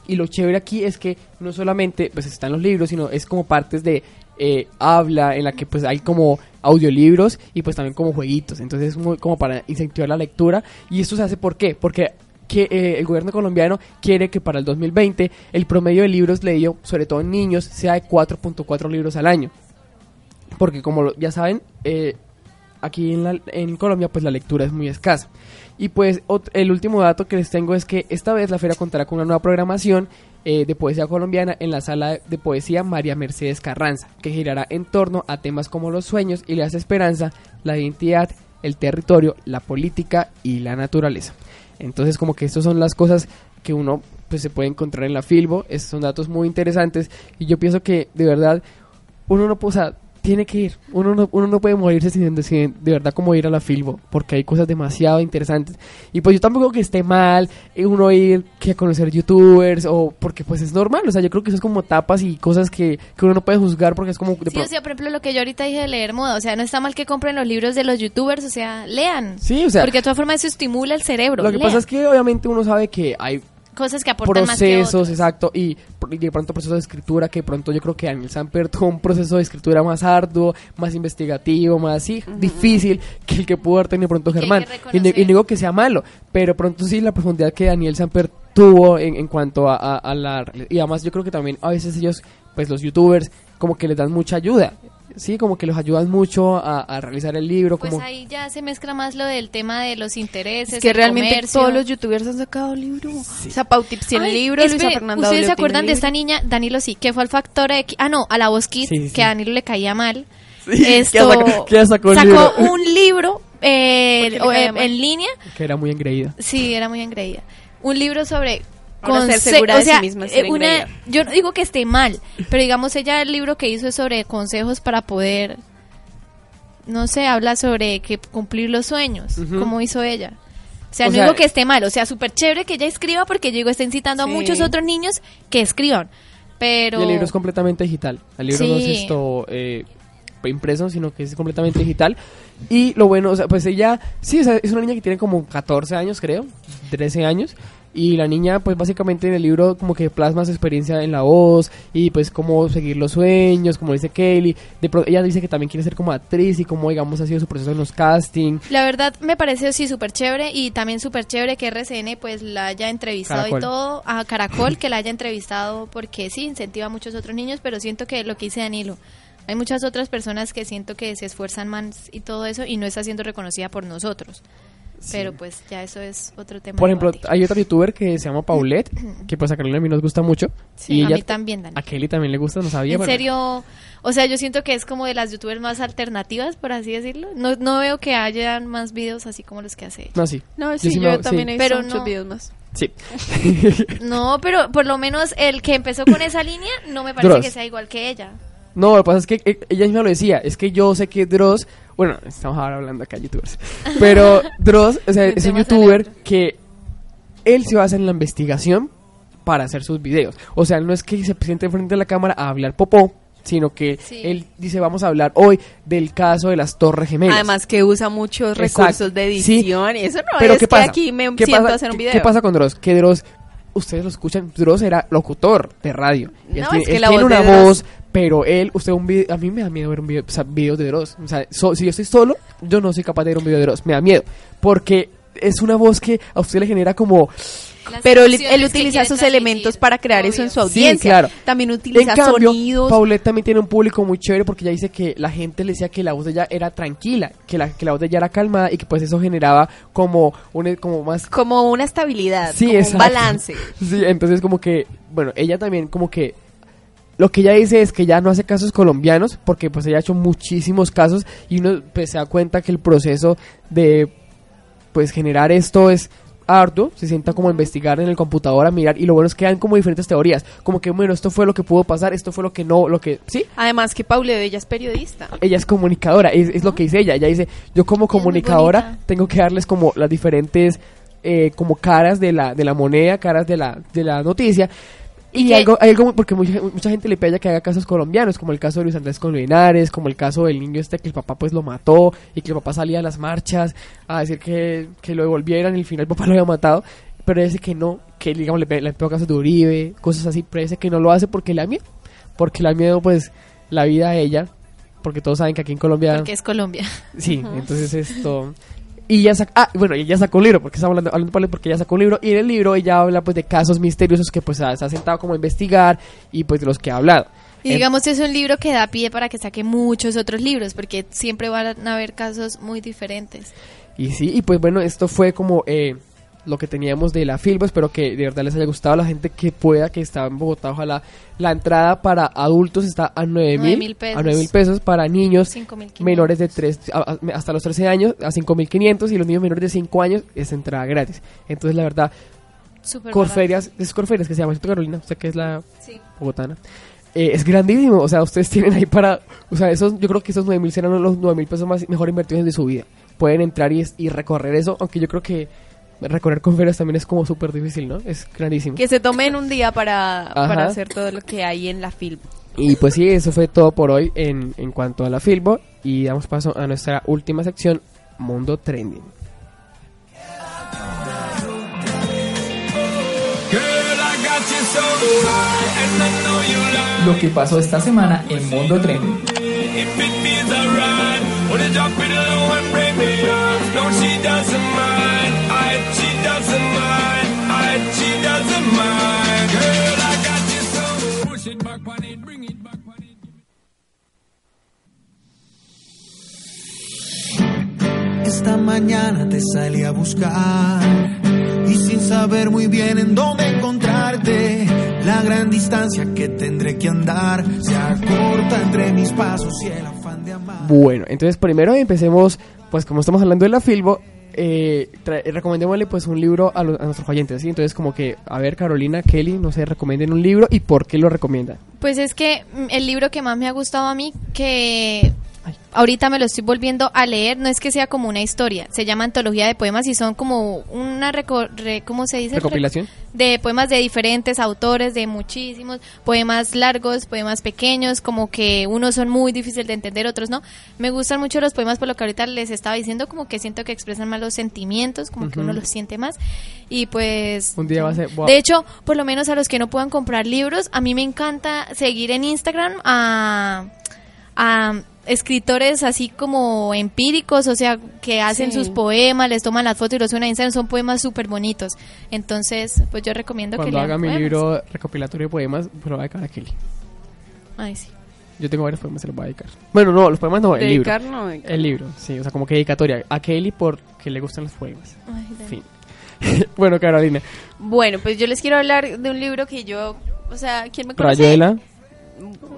Y lo chévere aquí es que no solamente pues están los libros, sino es como partes de eh, habla en la que pues hay como audiolibros y pues también como jueguitos. Entonces es muy como para incentivar la lectura. Y esto se hace ¿por qué? Porque que eh, el gobierno colombiano quiere que para el 2020 el promedio de libros leído, sobre todo en niños, sea de 4.4 libros al año. Porque como ya saben, eh, aquí en, la- Colombia pues la lectura es muy escasa. Y pues el último dato que les tengo es que esta vez la feria contará con una nueva programación eh, de poesía colombiana en la sala de poesía María Mercedes Carranza, que girará en torno a temas como los sueños y las esperanza, la identidad, el territorio, la política y la naturaleza. Entonces como que estas son las cosas que uno pues se puede encontrar en la Filbo, son datos muy interesantes y yo pienso que de verdad uno no tiene que ir. Uno no, uno no puede morirse sin, sin de verdad como ir a la Filbo, porque hay cosas demasiado interesantes. Y pues yo tampoco creo que esté mal eh, uno ir que a conocer youtubers o porque pues es normal, o sea, yo creo que eso es como tapas y cosas que, que uno no puede juzgar porque es como de Sí, o sea, por ejemplo, lo que yo ahorita dije de leer moda, o sea, no está mal que compren los libros de los youtubers, o sea, lean. Sí, o sea, Porque de todas formas eso estimula el cerebro. Lo que lean. pasa es que obviamente uno sabe que hay cosas que aportan más que procesos, otros. exacto, y, de pronto procesos de escritura, que de pronto yo creo que Daniel Samper tuvo un proceso de escritura más arduo, más investigativo, más sí, difícil que el que pudo haber tenido pronto Germán. Y, y digo que sea malo, pero pronto sí la profundidad que Daniel Samper tuvo en, en cuanto a, a- a la... Y además yo creo que también a veces ellos, pues los youtubers, como que les dan mucha ayuda. Sí, como que los ayudan mucho a, a realizar el libro, Pues como... ahí ya se mezcla más lo del tema de los intereses, Es que el realmente comercio. todos los youtubers han sacado libro. O sea, Pau Tips tiene Ay, libro, Luisa Fernanda ¿Ustedes W se tiene acuerdan de esta niña, Danilo sí, que fue al Factor X? Ah, no, a la Voz Kids, Sí, sí. que a Danilo le caía mal. Sí, Esto que ya sacó un libro. un libro eh, ¿Por qué le o, caía eh, en línea. que era muy engreída. Sí, era muy engreída. Un libro sobre Ahora ser segura o de sí sea, misma es eh, ser una, yo no digo que esté mal, pero digamos ella el libro que hizo es sobre consejos para poder no sé, habla sobre que cumplir los sueños, Ujú. como hizo ella. O sea, O no sea, digo que esté mal, o sea, súper chévere que ella escriba porque yo digo, está incitando Sí. a muchos otros niños que escriban. Pero Y el libro es completamente digital. El libro no es Sí. esto eh, impreso, sino que es completamente digital. Y lo bueno, o sea, pues ella, sí, o sea, es una niña que tiene como 14 años, creo, 13 años. Y la niña, pues básicamente en el libro como que plasma su experiencia en la voz y pues cómo seguir los sueños, como dice Kelly. De pro- ella dice que también quiere ser como actriz y cómo, digamos, ha sido su proceso en los castings. La verdad me parece sí súper chévere y también súper chévere que RCN pues la haya entrevistado Caracol. y todo, a Caracol que la haya entrevistado porque sí, incentiva a muchos otros niños, pero siento que lo que dice Danilo, hay muchas otras personas que siento que se esfuerzan más y todo eso y no está siendo reconocida por nosotros. Pero pues ya eso es otro tema. Por ejemplo, debate. hay otra youtuber que se llama Paulette, que pues a Carolina a mí nos gusta mucho. Sí, y a ella- mí también, Dani. A Kelly también le gusta, no sabía. En bueno. serio, o sea, yo siento que es como de las youtubers más alternativas, por así decirlo. No, no veo que hayan más videos así como los que hace ella. No, sí. No, sí, sí yo me- también sí. he visto Pero muchos no. videos más. Sí. No, pero por lo menos el que empezó con esa línea no me parece Dross. que sea igual que ella. No, lo que pasa es que eh, ella misma lo decía, es que yo sé que Dross, bueno, estamos ahora hablando acá youtubers, pero Dross, o sea, es un youtuber que él se basa en la investigación para hacer sus videos. O sea, no es que se presente frente a la cámara a hablar popó, sino que Sí. él dice, vamos a hablar hoy del caso de las Torres Gemelas. Además que usa muchos Exacto. recursos de Sí. edición y eso no Pero es ¿qué que pasa? aquí me ¿Qué siento pasa? a hacer un ¿Qué- video. ¿Qué pasa con Dross? Que Dross, ustedes lo escuchan, Dross era locutor de radio. Él No, tiene, es que él la tiene voz una voz, pero él, usted un video, a mí me da miedo ver un video, o sea, videos de Dross. O sea, so- si yo estoy solo, yo no soy capaz de ver un video de Dross, me da miedo. Porque es una voz que a usted le genera como... Las Pero él, él utiliza sus transmitir, elementos para crear eso en su obvio. Sí, audiencia. claro. También En utiliza cambio, sonidos. Paulette también tiene un público muy chévere porque ella dice que la gente le decía que la voz de ella era tranquila, que la, que la voz de ella era calmada y que pues eso generaba como un como más como una estabilidad, Sí, como exacto. un balance. Sí, entonces como que, bueno, ella también como que lo que ella dice es que ya no hace casos colombianos porque pues ella ha hecho muchísimos casos y uno pues se da cuenta que el proceso de pues generar esto es arduo, se sienta como a investigar en el computador, a mirar y lo bueno es que dan como diferentes teorías, como que bueno, esto fue lo que pudo pasar, esto fue lo que no, lo que sí, Además que Paula de ella es periodista. ella es comunicadora, es, es lo que dice ella. Ella dice, yo como comunicadora tengo que darles como las diferentes eh, como caras de la, de la moneda, caras de la, de la noticia. Y, algo, hay algo, porque mucha, mucha gente le pide que haga casos colombianos, como el caso de Luis Andrés Colmenares, como el caso del niño este que el papá pues lo mató y que el papá salía a las marchas a decir que, que lo devolvieran y al final el papá lo había matado. Pero dice que no, que digamos le, le pegó casos de Uribe, cosas así, pero dice que no lo hace porque le da miedo. Porque le da miedo pues la vida a ella, porque todos saben que aquí en Colombia... Porque es Colombia. Sí, entonces esto... Y ella sacó, ah, bueno, ella sacó un libro, porque estamos hablando, hablando porque ella sacó un libro, y en el libro ella habla pues de casos misteriosos que pues se ha sentado como a investigar y pues de los que ha hablado. Y digamos es un libro que da pie para que saque muchos otros libros, porque siempre van a haber casos muy diferentes. Y sí, y pues bueno, esto fue como eh, lo que teníamos de la Filbo. Espero que de verdad les haya gustado la gente que pueda, que está en Bogotá. Ojalá la entrada para adultos está a 9 Nueve mil mil pesos. a 9 mil pesos. Para niños 5.500. menores de 3, hasta los 13 años a 5.500 y los niños menores de 5 años es entrada gratis. Entonces, la verdad, Corferias, es Corferias que se llama, ¿cierto, Carolina? Usted que es la. Sí. bogotana. Eh, es grandísimo, o sea, ustedes tienen ahí para, o sea, esos, yo creo que esos 9 mil serán los 9 mil pesos más mejor invertidos de su vida. Pueden entrar y, y recorrer eso, aunque yo creo que recorrer con ferias también es como súper difícil, ¿no? Es grandísimo. Que se tomen un día para, Ajá. para hacer todo lo que hay en la film. Y pues sí, eso fue todo por hoy en, en cuanto a la Filbo y damos paso a nuestra última sección, Mundo Trending. Lo que pasó esta semana en Mundo Trending. Esta mañana te salí a buscar y sin saber muy bien en dónde encontrarte, la gran distancia que tendré que andar se acorta entre mis pasos y el afán de amar. Bueno, entonces primero empecemos, pues como estamos hablando de la Filbo, eh, recomendémosle pues un libro a nuestros oyentes, ¿sí? Entonces como que, a ver Carolina, Kelly, no sé, recomienden un libro y por qué lo recomiendan. Pues es que mm, el libro que más me ha gustado a mí, que ahorita me lo estoy volviendo a leer, no es que sea como una historia, se llama Antología de Poemas y son como una, re- ¿cómo se dice? ¿Recopilación? De poemas de diferentes autores, de muchísimos, poemas largos, poemas pequeños, como que unos son muy difíciles de entender, otros no. Me gustan mucho los poemas por lo que ahorita les estaba diciendo, como que siento que expresan más los sentimientos, como que uno los siente más. Y pues... Un día va a ser... De hecho, por lo menos a los que no puedan comprar libros, a mí me encanta seguir en Instagram a, a escritores así como empíricos, o sea, que hacen Sí. sus poemas, les toman las fotos y los suben a Instagram, son poemas súper bonitos. Entonces, pues yo recomiendo que Cuando lean haga mi poemas. libro recopilatorio de poemas, se lo voy a dedicar a Kelly. Ay, sí. Yo tengo varios poemas, se los voy a dedicar. Bueno, no, los poemas no, el libro. Dedicar, no, dedicar. El libro, sí, o sea, como que dedicatoria a Kelly porque le gustan los poemas. Ay. Fin. bueno, Carolina, Bueno, pues yo les quiero hablar de un libro que yo, o sea, ¿quién me conoce? Rayuela.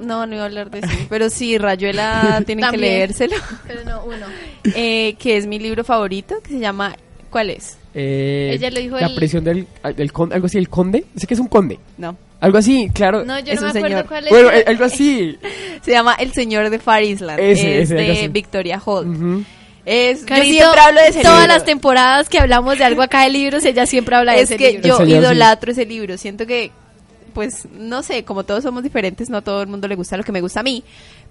No, no iba a hablar de eso. Pero sí, Rayuela tiene que leérselo. Pero no, uno. Eh, que es mi libro favorito, que se llama... ¿Cuál es? Eh, Ella lo dijo La el- prisión del, del conde, algo así, el conde. Sé que es un conde. No. Algo así, claro. No, yo Es no me un acuerdo señor. cuál es. bueno, eh, algo así. Se llama El Señor de Far Island. Ese, es ese, algo de así. Victoria Holt. Ujú. Es, yo Carito, siempre hablo de ese todas libro. las temporadas que hablamos de algo acá de libros, ella siempre habla de es ese que libro. yo El señor, sí. idolatro ese libro. Siento que, pues, no sé, como todos somos diferentes, no a todo el mundo le gusta lo que me gusta a mí,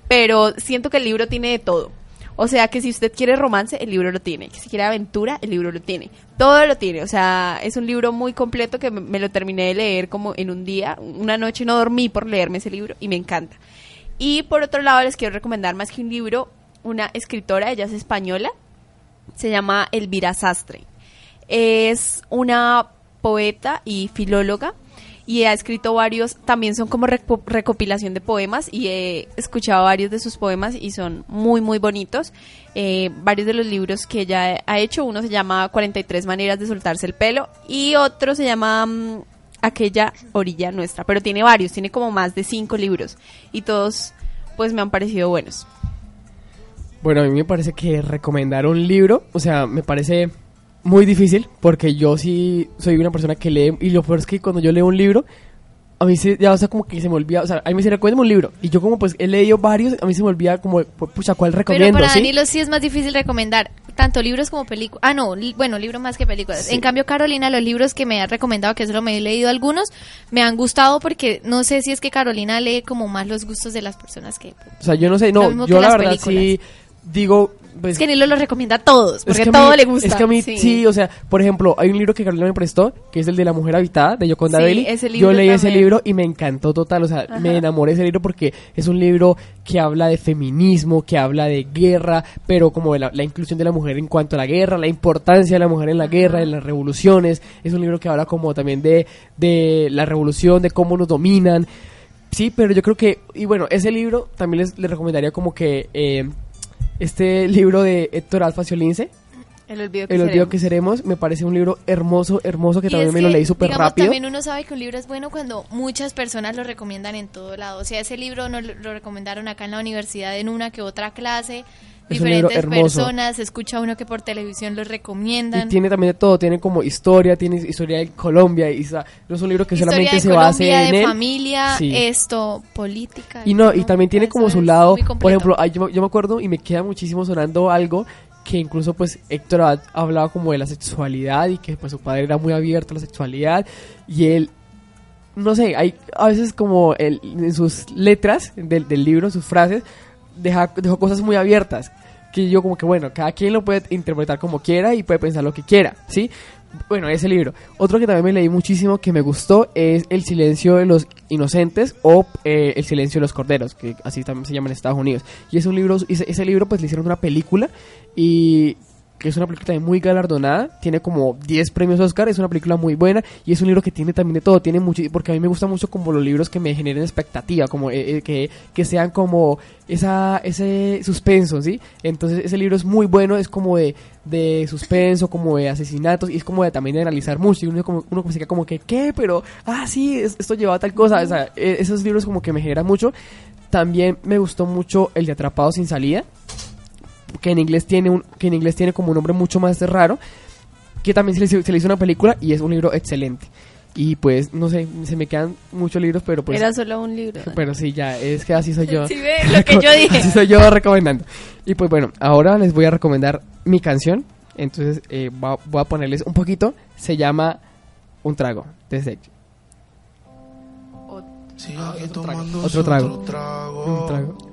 pero siento que el libro tiene de todo. O sea, que si usted quiere romance, el libro lo tiene. Si quiere aventura, el libro lo tiene. Todo lo tiene. O sea, es un libro muy completo que me lo terminé de leer como en un día. Una noche no dormí por leerme ese libro y me encanta. Y por otro lado, les quiero recomendar más que un libro, una escritora, ella es española, se llama Elvira Sastre. Es una poeta y filóloga y ha escrito varios, también son como reco- recopilación de poemas y he escuchado varios de sus poemas y son muy muy bonitos. Eh, varios de los libros que ella ha hecho, uno se llama 43 maneras de soltarse el pelo y otro se llama mm, Aquella orilla nuestra, pero tiene varios, tiene como más de cinco libros y todos pues me han parecido buenos. Bueno, a mí me parece que recomendar un libro, o sea, me parece muy difícil porque yo sí soy una persona que lee y lo peor es que cuando yo leo un libro, a mí se, ya, o sea, como que se me olvida, o sea, a mí me dice, un libro y yo como pues he leído varios, a mí se me olvida como, pu- pucha, ¿cuál Pero recomiendo? para ¿sí? Danilo sí es más difícil recomendar tanto libros como películas. Ah, no, li- bueno, libros más que películas. Sí. En cambio, Carolina, los libros que me ha recomendado, que solo me he leído algunos, me han gustado porque no sé si es que Carolina lee como más los gustos de las personas que... O sea, yo no sé, no, yo la verdad sí digo... Pues, es que Danilo los recomienda a todos, Es porque que a todo mí- le gusta. Es que a mí sí. o sea, por ejemplo, hay un libro que Carolina me prestó, que es el de La Mujer Habitada, de Yoconda Sí, Belli. ese libro Yo leí ese libro y me encantó total, o sea, Ajá. me enamoré de ese libro porque es un libro que habla de feminismo, que habla de guerra, pero como de la, la inclusión de la mujer en cuanto a la guerra, la importancia de la mujer en la guerra, en las revoluciones. Es un libro que habla como también de, de la revolución, de cómo nos dominan. Sí, pero yo creo que, y bueno, ese libro también les, les recomendaría como que eh, este libro de Héctor Alfa Lince, El olvido que El olvido seremos. que seremos, me parece un libro hermoso, hermoso, que Y también me lo que, leí súper rápido. También uno sabe que un libro es bueno cuando muchas personas lo recomiendan en todo lado. O sea, ese libro nos lo lo recomendaron acá en la universidad en una que otra clase. Es diferentes personas, escucha uno que por televisión lo Y recomiendan. tiene también de todo, tiene como historia, tiene historia de Colombia, y no es un libro que Historia solamente de se Colombia, base en de familia, Sí. esto, política. Y no, y también tiene como su lado, por ejemplo, yo, yo me acuerdo y me queda muchísimo sonando algo que incluso pues Héctor hablaba como de la sexualidad y que pues su padre era muy abierto a la sexualidad y él no sé, hay a veces como él, en sus letras del, del libro, sus frases, deja, dejó cosas muy abiertas que yo como que bueno, cada quien lo puede interpretar como quiera y puede pensar lo que quiera, ¿sí? bueno, ese libro. Otro que también me leí muchísimo que me gustó es El silencio de los inocentes o eh, El silencio de los corderos, que así también se llama en Estados Unidos. Y es un libro, ese, ese libro pues le hicieron una película y que es una película muy galardonada, tiene como 10 premios Oscar, es una película muy buena y es un libro que tiene también de todo, tiene mucho, porque a mí me gusta mucho como los libros que me generen expectativa, como eh, eh, que, que sean como esa, ese suspenso, ¿sí? Entonces ese libro es muy bueno, es como de, de suspenso, como de asesinatos y es como de también de analizar mucho y uno como, uno se queda como que, ¿qué? Pero, ah, sí, esto llevaba tal cosa, o sea, e, esos libros como que me generan mucho. También me gustó mucho el de Atrapado sin salida que en inglés tiene un, que en inglés tiene como un nombre mucho más raro, que también se le, hizo una película y es un libro excelente. Y pues, no sé, se me quedan muchos libros, pero pues... Era solo un libro. Pero sí, ya, es que así soy yo. Sí, ve lo que yo dije. Así soy yo recomendando. Y pues bueno, ahora les voy a recomendar mi canción. Entonces eh, voy a ponerles un poquito. Se llama Un trago de sexo. otro trago. Otro trago. Un trago.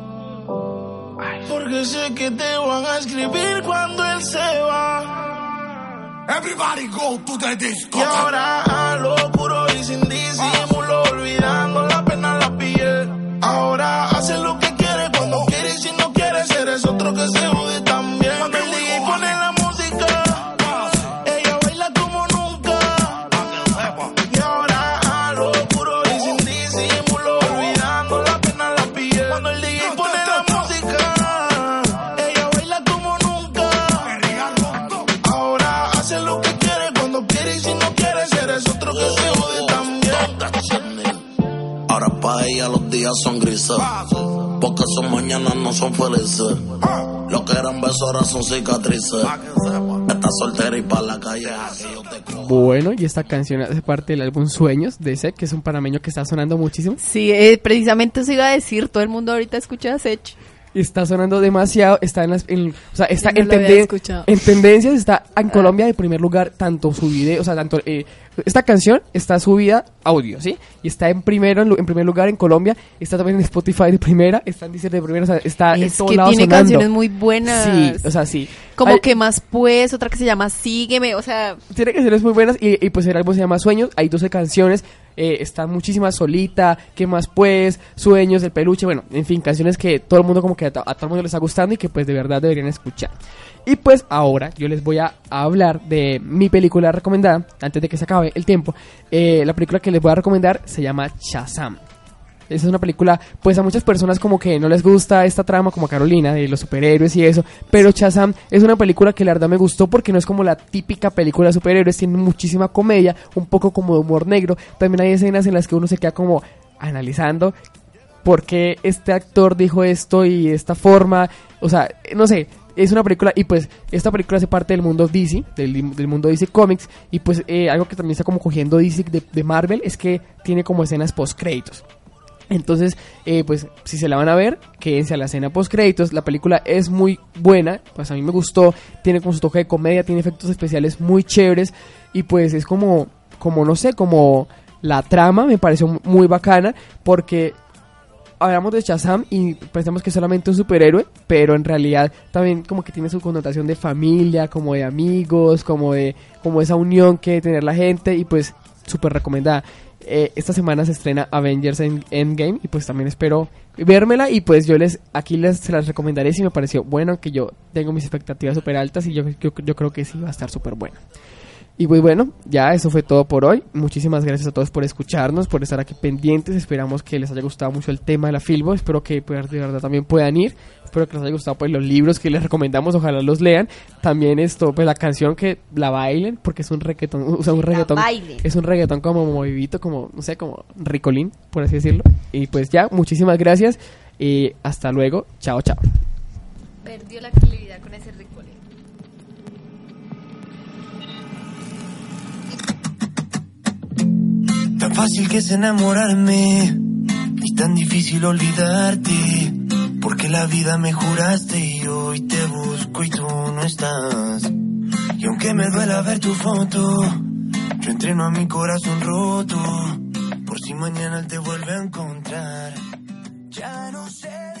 Porque sé que te van a escribir cuando él se va. Everybody go to the disco. Y ahora a lo puro y sin disimulo, olvidando la pena en la piel. Ahora hace lo que quiere cuando quiere y si no quiere, eres otro que se jode Ella los días son grises. Porque son mañanas no son felices. Lo que eran besos ahora son cicatrices. Está soltera y pa' la calle. Bueno, y esta canción hace parte del álbum Sueños de Sech, que es un panameño que está sonando muchísimo. Sí, eh, precisamente eso iba a decir. Todo el mundo ahorita escucha a Sech. Está sonando demasiado, está en las, en- o sea, está no en, tenden- en tendencias, está en Colombia de primer lugar, tanto su video, o sea, tanto, eh, esta canción está subida audio, ¿sí? Y está en primero, en, en primer lugar en Colombia, está también en Spotify de primera, está en Deezer de primera, o sea, está en Es todos que lados tiene sonando. canciones muy buenas. Sí, o sea, sí. Como Hay- que más pues, otra que se llama Sígueme, o sea, tiene canciones muy buenas y, y, pues el álbum se llama Sueños, hay 12 canciones, eh, están muchísimas Solita, ¿qué más pues? Sueños, El Peluche, bueno, en fin, canciones que todo el mundo como que a, a todo el mundo les está gustando y que pues de verdad deberían escuchar. Y pues ahora yo les voy a hablar de mi película recomendada, antes de que se acabe el tiempo. Eh, la película que les voy a recomendar se llama Shazam. Esa es una película, pues a muchas personas como que no les gusta esta trama, como Carolina, de los superhéroes y eso. Pero Shazam es una película que la verdad me gustó porque no es como la típica película de superhéroes, tiene muchísima comedia, un poco como de humor negro. También hay escenas en las que uno se queda como analizando por qué este actor dijo esto y de esta forma. O sea, no sé, es una película y pues esta película hace parte del mundo DC, del, del mundo DC Comics y pues eh, algo que también está como cogiendo DC de, Marvel es que tiene como escenas post créditos. Entonces, eh, pues si se la van a ver, quédense a la escena post créditos. La película es muy buena, pues a mí me gustó. Tiene como su toque de comedia, tiene efectos especiales muy chéveres y pues es como, como no sé, como la trama me pareció muy bacana porque hablamos de Shazam y pensamos que es solamente un superhéroe, pero en realidad también como que tiene su connotación de familia, como de amigos, como de como esa unión que debe tener la gente y pues súper recomendada. Eh, esta semana se estrena Avengers End- Endgame y pues también espero vérmela y pues yo les aquí les las recomendaré si me pareció bueno, aunque yo tengo mis expectativas súper altas y yo, yo, yo creo que sí va a estar súper buena. Y pues bueno, ya eso fue todo por hoy. Muchísimas gracias a todos por escucharnos, por estar aquí pendientes. Esperamos que les haya gustado mucho el tema de la Filbo. Espero que pues, de verdad también puedan ir. Espero que les haya gustado pues los libros que les recomendamos, ojalá los lean. También esto, pues la canción que la bailen, porque es un reggaetón, o sea, un reggaetón. Es un reggaetón como movidito, como, no sé, como ricolín, por así decirlo. Y pues ya, muchísimas gracias. Y hasta luego. Chao, chao. Perdió la Tan fácil que es enamorarme y tan difícil olvidarte. Porque la vida me juraste y hoy te busco y tú no estás. Y aunque me duela ver tu foto, yo entreno a mi corazón roto. Por si mañana te vuelve a encontrar. Ya no sé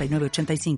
906985.